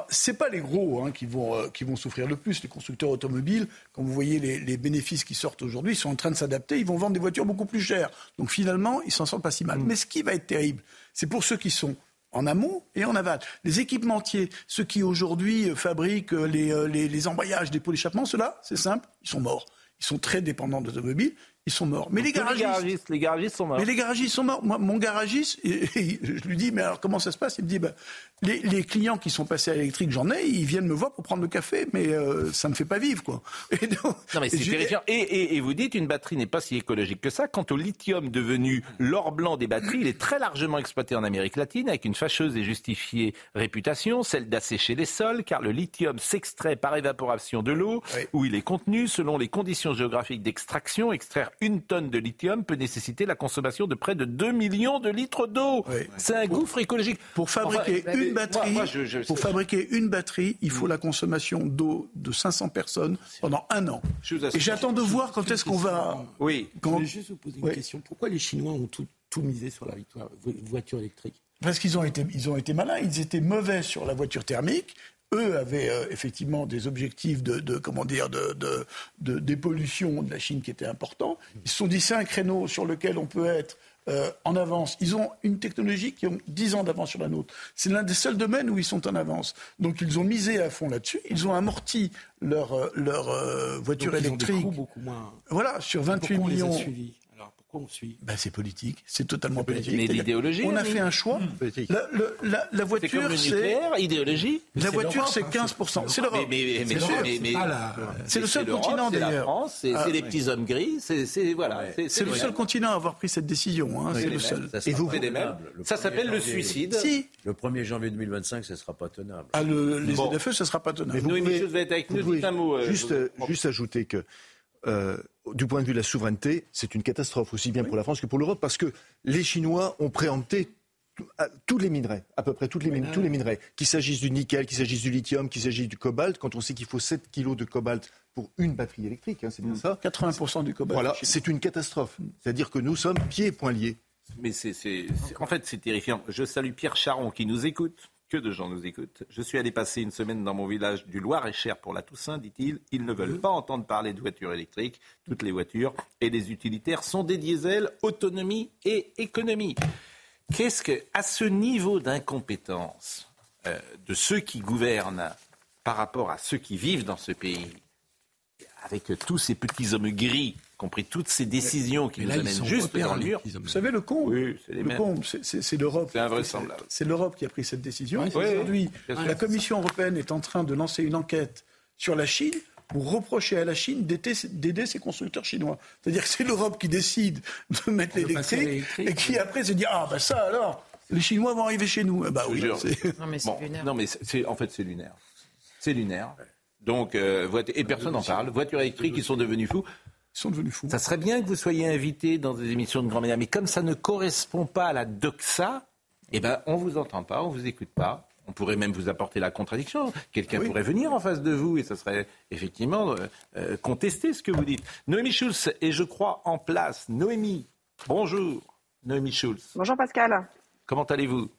c'est pas les gros hein, qui vont euh, qui vont souffrir le plus. Les constructeurs automobiles, quand vous voyez les, les bénéfices qui sortent aujourd'hui, ils sont en train de s'adapter. Ils vont vendre des voitures beaucoup plus chères. Donc finalement, ils s'en sortent pas si mal. Mm. Mais ce qui va être terrible, c'est pour ceux qui sont en amont et en aval. Les équipementiers, ceux qui aujourd'hui euh, fabriquent euh, les, les, les embrayages des pots d'échappement, ceux-là, c'est simple, ils sont morts. Ils sont très dépendants d'automobiles ils sont morts. Mais les garagistes, les garagistes, sont morts. Mais les garagistes sont morts. Moi, mon garagiste, je lui dis, mais alors comment ça se passe? Il me dit, bah, les, clients qui sont passés à l'électrique, j'en ai, ils viennent me voir pour prendre le café, mais euh, ça me fait pas vivre, quoi. Et non, mais c'est terrifiant. Et, vous dites, une batterie n'est pas si écologique que ça. Quant au lithium devenu l'or blanc des batteries, il est très largement exploité en Amérique latine avec une fâcheuse et justifiée réputation, celle d'assécher les sols, car le lithium s'extrait par évaporation de l'eau, où il est contenu selon les conditions géographiques d'extraction. Extraire une tonne de lithium peut nécessiter la consommation de près de 2 millions de litres d'eau. C'est un gouffre écologique. Pour fabriquer une batterie, pour fabriquer une batterie, il faut la consommation d'eau de 500 personnes pendant un an. Et j'attends de voir quand est-ce qu'on va. Oui. Quand... Je voulais juste vous poser une question. Pourquoi les Chinois ont tout, tout misé sur la victoire, voiture électrique? Parce qu'ils ont été, ils ont été malins, ils étaient mauvais sur la voiture thermique, eux avaient euh, effectivement des objectifs de, comment dire de, de, dépollution de la Chine qui étaient importants. Ils se sont dit c'est un créneau sur lequel on peut être euh, en avance. Ils ont une technologie qui ont 10 ans d'avance sur la nôtre. C'est l'un des seuls domaines où ils sont en avance. Donc ils ont misé à fond là-dessus. Ils ont amorti leur, euh, leur voiture électrique. beaucoup moins... Voilà, sur 28 millions on suit ben, C'est politique, c'est totalement politique. Mais l'idéologie On a fait un choix. Mmh. La, la, la, voiture, c'est. idéologie La voiture, c'est 15%. C'est l'Europe. Mais, c'est le seul continent d'ailleurs. C'est la France, c'est ah, les petits hommes gris. C'est voilà. C'est le seul continent à avoir pris cette décision. Hein, c'est le seul. Et vous Ça s'appelle le suicide. Si. Le 1er janvier 2025, ce ne sera pas tenable. Ah, les ZFE, ce ne sera pas tenable. Mais vous pouvez, être avec nous. un mot. Euh, juste ajouter que euh, du point de vue de la souveraineté, c'est une catastrophe, aussi bien pour la France que pour l'Europe, parce que les Chinois ont préempté tous les minerais, à peu près tous les, tous les minerais, qu'il s'agisse du nickel, qu'il s'agisse du lithium, qu'il s'agisse du cobalt, quand on sait qu'il faut 7 kilos de cobalt pour une batterie électrique, hein, c'est bien ça 80% du cobalt. Voilà, c'est une catastrophe. C'est-à-dire que nous sommes pieds et poings liés. Mais c'est, en fait, c'est terrifiant. Je salue Pierre Charon qui nous écoute que de gens nous écoutent. Je suis allé passer une semaine dans mon village du Loir-et-Cher pour la Toussaint, dit-il. Ils ne veulent pas entendre parler de voitures électriques. Toutes les voitures et les utilitaires sont des diesels, autonomie et économie. Qu'est-ce que, à ce niveau d'incompétence euh, de ceux qui gouvernent par rapport à ceux qui vivent dans ce pays, avec tous ces petits hommes gris compris toutes ces décisions qui nous amènent juste dans le mur. Vous savez, le con, oui, c'est l'Europe. C'est invraisemblable. C'est l'Europe qui a pris cette décision. Aujourd'hui, la Commission européenne est en train de lancer une enquête sur la Chine pour reprocher à la Chine d'aider ses constructeurs chinois. C'est-à-dire que c'est l'Europe qui décide de mettre l'électrique et qui après se dit ah ben ça alors les Chinois vont arriver chez nous. Bah oui. Non mais c'est lunaire. Non mais en fait c'est lunaire. C'est lunaire. Donc, euh, et personne n'en parle. Voitures électriques, ils sont devenus fous sont devenus fous. Ça serait bien que vous soyez invité dans des émissions de grand médias, mais comme ça ne correspond pas à la doxa, eh ben, on vous entend pas, on vous écoute pas. On pourrait même vous apporter la contradiction. Quelqu'un pourrait venir en face de vous et ça serait effectivement euh, euh, contester ce que vous dites. Noémie Schulz est, je crois, en place. Noémie, bonjour. Noémie Schulz. Bonjour Pascal. Comment allez-vous?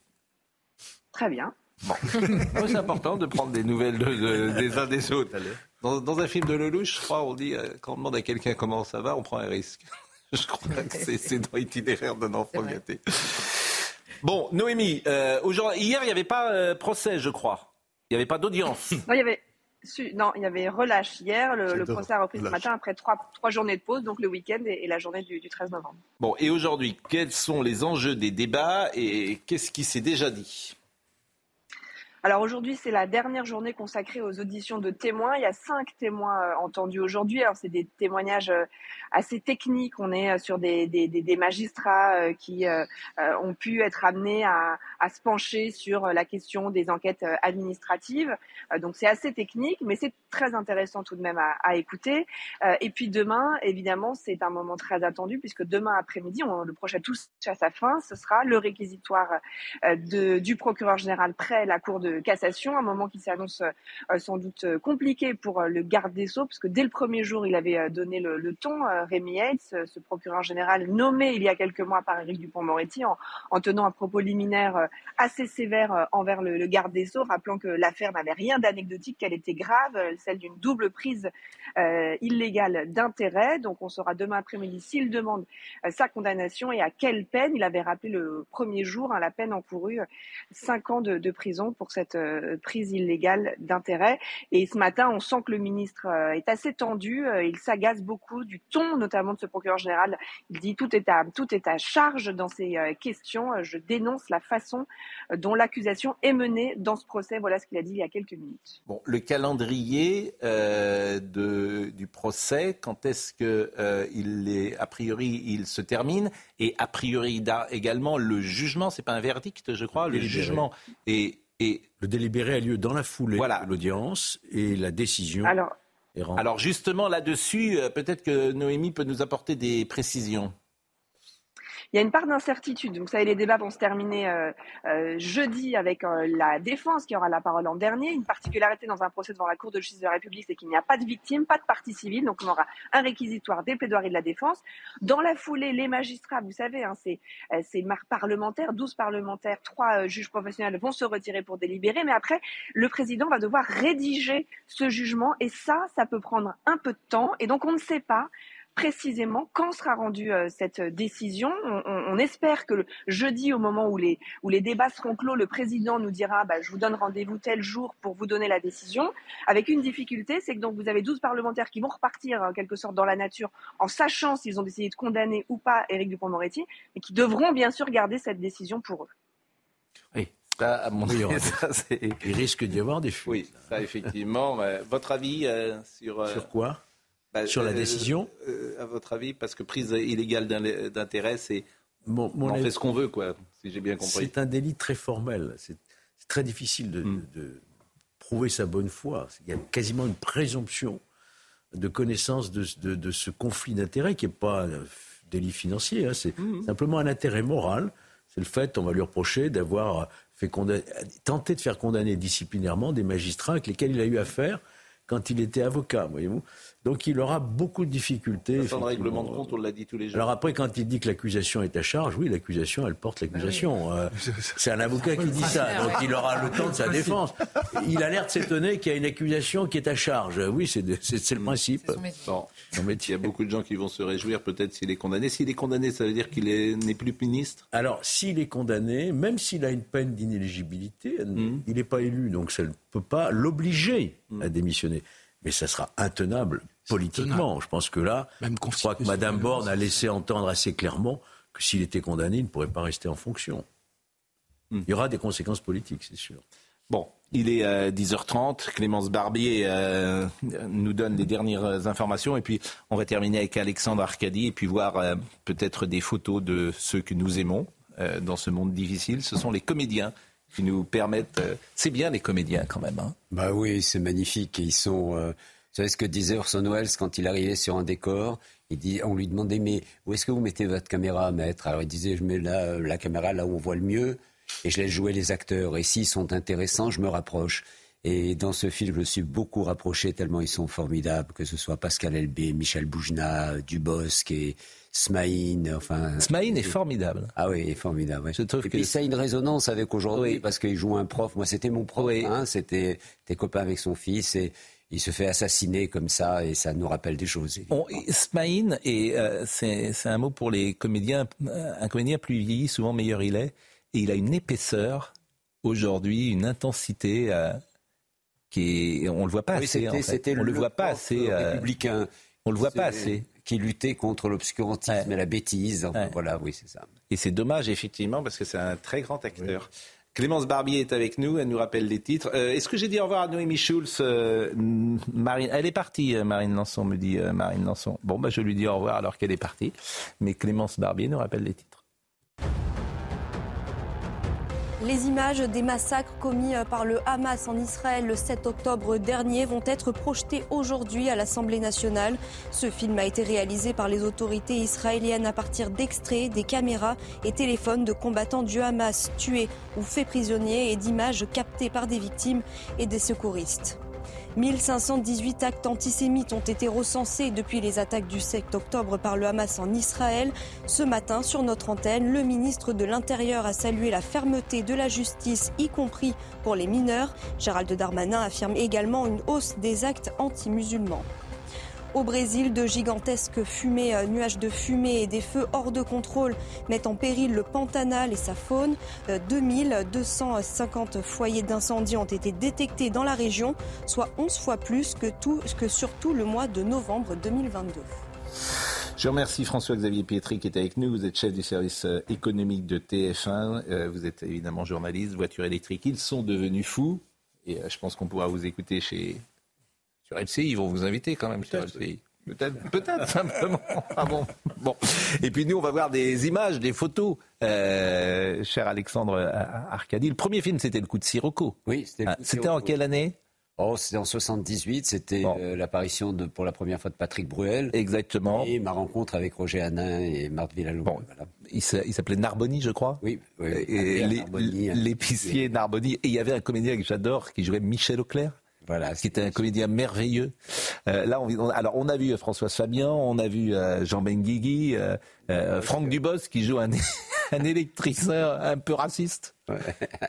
Très bien. Bon. c'est important de prendre des nouvelles des uns des autres. Dans, un film de Lelouch, je crois, on dit, euh, quand on demande à quelqu'un comment ça va, on prend un risque. je crois que c'est dans l'itinéraire d'un enfant gâté. Bon, Noémie, euh, hier, il n'y avait pas euh, procès, je crois. Il n'y avait pas d'audience. Non, il y avait. Non, il y avait relâche hier. Le, procès a repris ce matin après trois, trois, journées de pause, donc le week-end et, la journée du, du 13 novembre. Bon, et aujourd'hui, quels sont les enjeux des débats et qu'est-ce qui s'est déjà dit? Alors aujourd'hui, c'est la dernière journée consacrée aux auditions de témoins. Il y a cinq témoins euh, entendus aujourd'hui. Alors c'est des témoignages euh, assez techniques. On est euh, sur des, magistrats qui ont pu être amenés à, se pencher sur la question des enquêtes administratives. Donc c'est assez technique, mais c'est très intéressant tout de même à, écouter. Et puis demain, évidemment, c'est un moment très attendu puisque demain après-midi, le prochain tous à sa fin, ce sera le réquisitoire du procureur général près la Cour de cassation, un moment qui s'annonce euh, sans doute euh, compliqué pour euh, le garde des Sceaux, parce que dès le premier jour, il avait donné le, ton, Rémi Yates, ce procureur général nommé il y a quelques mois par Éric Dupont-Moretti, en, tenant un propos liminaire assez sévère envers le, garde des Sceaux, rappelant que l'affaire n'avait rien d'anecdotique, qu'elle était grave, celle d'une double prise illégale d'intérêt. Donc on saura demain après-midi s'il demande sa condamnation et à quelle peine. Il avait rappelé le premier jour hein, la peine encourue, cinq ans de, de prison pour cette cette euh, prise illégale d'intérêt. Et ce matin, on sent que le ministre euh, est assez tendu. Euh, il s'agace beaucoup du ton, notamment de ce procureur général. Il dit tout est à tout est à charge dans ces questions. Je dénonce la façon dont l'accusation est menée dans ce procès. Voilà ce qu'il a dit il y a quelques minutes. Bon, le calendrier de, du procès, quand est-ce que il est a priori il se termine? Et a priori également le jugement, c'est pas un verdict, je crois, le jugement est et le délibéré a lieu dans la foulée de l'audience et la décision. Alors, alors justement là-dessus, euh, peut-être que Noémie peut nous apporter des précisions. Il y a une part d'incertitude. Vous savez, les débats vont se terminer euh, euh, jeudi avec euh, la défense qui aura la parole en dernier. Une particularité dans un procès devant la Cour de justice de la République, c'est qu'il n'y a pas de victime, pas de partie civile, donc on aura un réquisitoire des plaidoiries de la défense. Dans la foulée, les magistrats, vous savez, hein, c'est parlementaires, 12 parlementaires, 3 juges professionnels vont se retirer pour délibérer, mais après, le président va devoir rédiger ce jugement et ça, ça peut prendre un peu de temps et donc on ne sait pas précisément quand sera rendue euh, cette décision. On, espère que le jeudi, au moment où les, où les débats seront clos, le président nous dira bah, je vous donne rendez-vous tel jour pour vous donner la décision. Avec une difficulté, c'est que donc vous avez 12 parlementaires qui vont repartir en quelque sorte dans la nature en sachant s'ils ont décidé de condamner ou pas Éric Dupond-Moretti, mais qui devront bien sûr garder cette décision pour eux. Oui, ça, à mon avis, il risque d'y avoir des fuites. Oui, ça effectivement. votre avis euh, sur... Euh, sur quoi? Bah, Sur la euh, décision euh, À votre avis, parce que prise illégale d'intérêt, c'est. on fait ce qu'on veut, quoi, si j'ai bien compris. C'est un délit très formel. C'est très difficile hmm. de, prouver sa bonne foi. Il y a quasiment une présomption de connaissance de, ce conflit d'intérêt qui n'est pas un délit financier. Hein. C'est hmm. simplement un intérêt moral. C'est le fait, on va lui reprocher d'avoir fait tenté de faire condamner disciplinairement des magistrats avec lesquels il a eu affaire quand il était avocat, voyez-vous. Donc il aura beaucoup de difficultés. Sans règlement de compte, on l'a dit tous les jours. Alors après, quand il dit que l'accusation est à charge, oui, l'accusation, elle porte l'accusation. Ben euh, c'est un avocat qui dit ça, donc il aura le temps de sa défense. Il a l'air de s'étonner qu'il y a une accusation qui est à charge. Oui, c'est le principe. Bon. Il y a beaucoup de gens qui vont se réjouir peut-être s'il est condamné. S'il est condamné, ça veut dire qu'il n'est plus ministre? Alors, s'il est condamné, même s'il a une peine d'inéligibilité, mm. il n'est pas élu, donc ça ne peut pas l'obliger à mm. démissionner mais ça sera intenable politiquement. Je pense que là, je crois que Mme Borne a laissé entendre assez clairement que s'il était condamné, il ne pourrait pas rester en fonction. Hmm. Il y aura des conséquences politiques, c'est sûr. Bon, il est 10h30. Euh, Clémence Barbier euh, nous donne les dernières informations. Et puis, on va terminer avec Alexandre Arcadi et puis voir euh, peut-être des photos de ceux que nous aimons dans ce monde difficile. Ce sont les comédiens qui nous permettent. c'est bien les comédiens quand même. Hein. Bah oui, c'est magnifique. Ils sont savez ce que disait Orson Welles quand il arrivait sur un décor? Il dit, On lui demandait Mais où est-ce que vous mettez votre caméra, maître Alors il disait Je mets la, la caméra là où on voit le mieux et je laisse jouer les acteurs. Et s'ils sont intéressants, je me rapproche. Et dans ce film, je me suis beaucoup rapproché tellement ils sont formidables, que ce soit Pascal Elbé, Michel Boujna, Dubosc et Smaïn. Enfin, Smaïn est formidable. Ah oui, il est formidable. Je trouve et puis ça a une résonance avec aujourd'hui parce qu'il joue un prof. Moi, c'était mon prof. Hein, c'était tes copains avec son fils et il se fait assassiner comme ça et ça nous rappelle des choses. Bon, Smaïn, et euh, c'est un mot pour les comédiens, un comédien plus vieilli, souvent meilleur il est, et il a une épaisseur aujourd'hui, une intensité euh, qui est, on le voit pas assez. En fait. On le, le voit pas assez. Euh, républicain. On le voit pas assez. Qui luttait contre l'obscurantisme et la bêtise. Voilà, oui, c'est ça. Et c'est dommage effectivement parce que c'est un très grand acteur. Clémence Barbier est avec nous, elle nous rappelle les titres. Euh, est-ce que j'ai dit au revoir à Noémie Schulz euh, Marine, Elle est partie, euh, Marine Lançon, me dit Marine Lançon. Bon, bah, je lui dis au revoir alors qu'elle est partie. Mais Clémence Barbier nous rappelle les titres. Les images des massacres commis euh, par le Hamas en Israël le 7 octobre dernier vont être projetées aujourd'hui à l'Assemblée nationale. Ce film a été réalisé par les autorités israéliennes à partir d'extraits des caméras et téléphones de combattants du Hamas tués ou faits prisonniers et d'images captées par des victimes et des secouristes. 1518 actes antisémites ont été recensés depuis les attaques du 7 octobre par le Hamas en Israël. Ce matin, sur notre antenne, le ministre de l'Intérieur a salué la fermeté de la justice, y compris pour les mineurs. Gérald Darmanin affirme également une hausse des actes anti-musulmans. Au Brésil, de gigantesques fumées, euh, nuages de fumée et des feux hors de contrôle mettent en péril le Pantanal et sa faune. 2250 euh, foyers d'incendie ont été détectés dans la région, soit 11 fois plus que, tout, que sur tout le mois de novembre 2022. Je remercie François-Xavier Pietri qui est avec nous. Vous êtes chef du service euh, économique de TF1. Vous êtes évidemment journaliste, voiture électrique. Ils sont devenus fous. Et je pense qu'on pourra vous écouter chez LCI, ils vont vous inviter quand même sur LCI. Peut-être, peut-être simplement. Ah bon, bon. Et puis nous, on va voir des images, des photos, euh, cher Alexandre Arcadi. Le premier film, c'était Le coup de Sirocco. Oui, c'était. Ah, c'était en quelle année? Oh, c'était en 78, c'était euh, l'apparition de, pour la première fois de Patrick Bruel. Exactement. Et ma rencontre avec Roger Hanin et Marthe Villalobos. Bon, voilà. Il s'appelait Narboni, je crois. Oui. oui hein. l'épicier Narboni. Et il y avait un comédien que j'adore qui jouait Michel Auclair. Voilà, qui était un comédien merveilleux. Euh, là, on, alors on a vu François Fabian, on a vu euh, Jean Benguigui, euh, euh, Franck Dubos qui joue un, un électricien un peu raciste,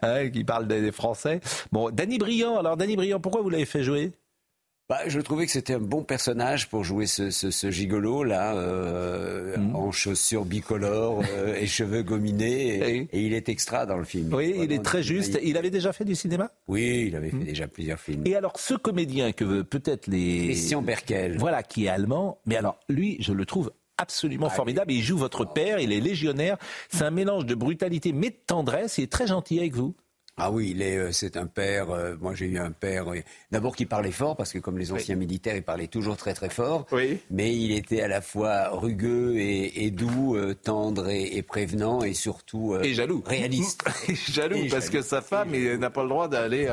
hein, qui parle des, des, Français. Bon, Danny Briand. Alors Danny Briand, pourquoi vous l'avez fait jouer? Bah, je trouvais que c'était un bon personnage pour jouer ce, ce, ce gigolo là, euh, mm. en chaussures bicolores euh, et cheveux gominés, et, il est extra dans le film. Oui, il est très juste. Il avait déjà fait du cinéma? Oui, il avait fait mm. déjà plusieurs films. Et alors, ce comédien que peut-être les Christian Berkel, voilà, qui est allemand, mais alors lui, je le trouve absolument ah, formidable. Il joue votre père, il est légionnaire. C'est un mélange de brutalité mais de tendresse. Il est très gentil avec vous. Ah oui, il est, euh, c'est un père. Euh, moi, j'ai eu un père. Euh, d'abord, qui parlait fort parce que comme les anciens militaires, il parlait toujours très très fort. Oui. Mais il était à la fois rugueux et, doux, tendre et, prévenant, et surtout et jaloux, réaliste. jaloux parce que sa femme n'a pas le droit d'aller.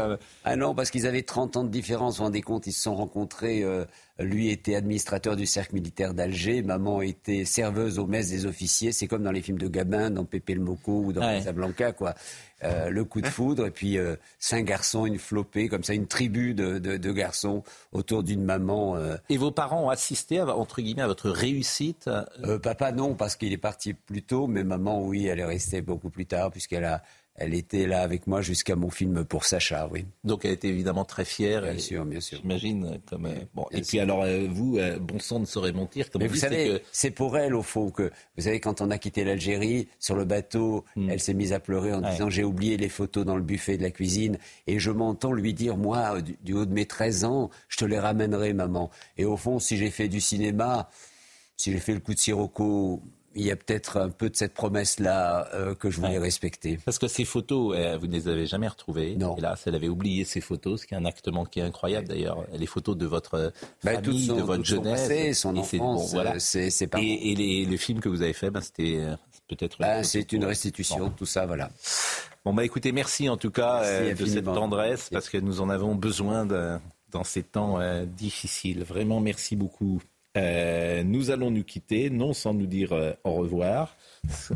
Ah non, parce qu'ils avaient 30 ans de différence. Vous vous rendez compte, ils se sont rencontrés. Lui était administrateur du cercle militaire d'Alger. Maman était serveuse aux messes des officiers. C'est comme dans les films de Gabin, dans Pépé le Moco ou dans Casablanca, quoi. Euh, le coup de foudre, et puis euh, cinq garçons, une flopée, comme ça, une tribu de, de, garçons autour d'une maman. Euh. Et vos parents ont assisté, à, entre guillemets, à votre réussite Papa, non, parce qu'il est parti plus tôt, mais maman, oui, elle est restée beaucoup plus tard, puisqu'elle a elle était là avec moi jusqu'à mon film pour Sacha, oui. Donc elle était évidemment très fière. Bien sûr, bien sûr. J'imagine. Comme euh, bon. et puis alors euh, vous, euh, bon sang ne saurait mentir. Comme Mais vous, savez, c'est pour elle au fond que vous savez quand on a quitté l'Algérie sur le bateau, hmm. elle s'est mise à pleurer en disant j'ai oublié les photos dans le buffet de la cuisine et je m'entends lui dire moi du, haut de mes 13 ans, je te les ramènerai maman. Et au fond, si j'ai fait du cinéma, si j'ai fait le coup de Sirocco il y a peut-être un peu de cette promesse-là euh, que je voulais respecter. Parce que ces photos, euh, vous ne les avez jamais retrouvées. Non. Hélas, elle avait oublié ces photos, ce qui est un acte manqué incroyable d'ailleurs. Les photos de votre bah, famille, de votre jeunesse. Son, passé, son enfance, voilà. pas Et, et les, les, films que vous avez faits, ben, c'était euh, peut-être... Bah, c'est une restitution, de tout ça, voilà. Bon, bah écoutez, merci en tout cas de cette tendresse, parce que nous en avons besoin de, dans ces temps difficiles. Vraiment, merci beaucoup. Euh, nous allons nous quitter, non sans nous dire euh, au revoir.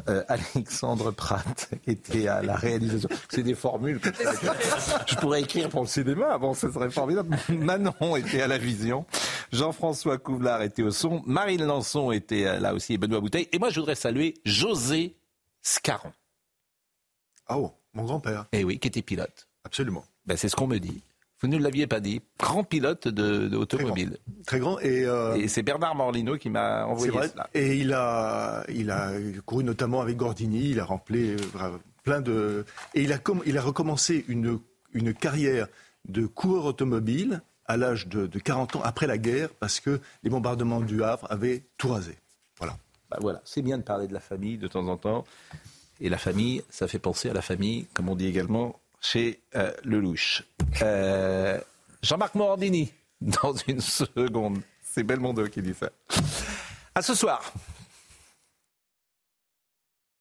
Euh, Alexandre Pratt était à la réalisation. C'est des formules que je pourrais écrire pour le cinéma. Bon, ce serait formidable. Manon était à la vision. Jean-François Couvlar était au son. Marine Lançon était là aussi et Benoît Bouteille. Et moi, je voudrais saluer José Scaron. oh, mon grand-père. Eh oui, qui était pilote. Absolument. Ben, c'est ce qu'on me dit. Vous ne l'aviez pas dit. Grand pilote de, automobile. Très grand. Euh, et, c'est Bernard Morlino qui m'a envoyé vrai. cela. Et il a, il a couru notamment avec Gordini. Il a rempli euh, plein de. Et il a, il a recommencé une, une carrière de coureur automobile à l'âge de, 40 ans après la guerre parce que les bombardements du Havre avaient tout rasé. Voilà. Bah voilà, c'est bien de parler de la famille de temps en temps. Et la famille, ça fait penser à la famille, comme on dit également chez euh, Lelouch. Euh, Jean-Marc Morandini, dans une seconde. C'est Belmondo qui dit ça. À ce soir.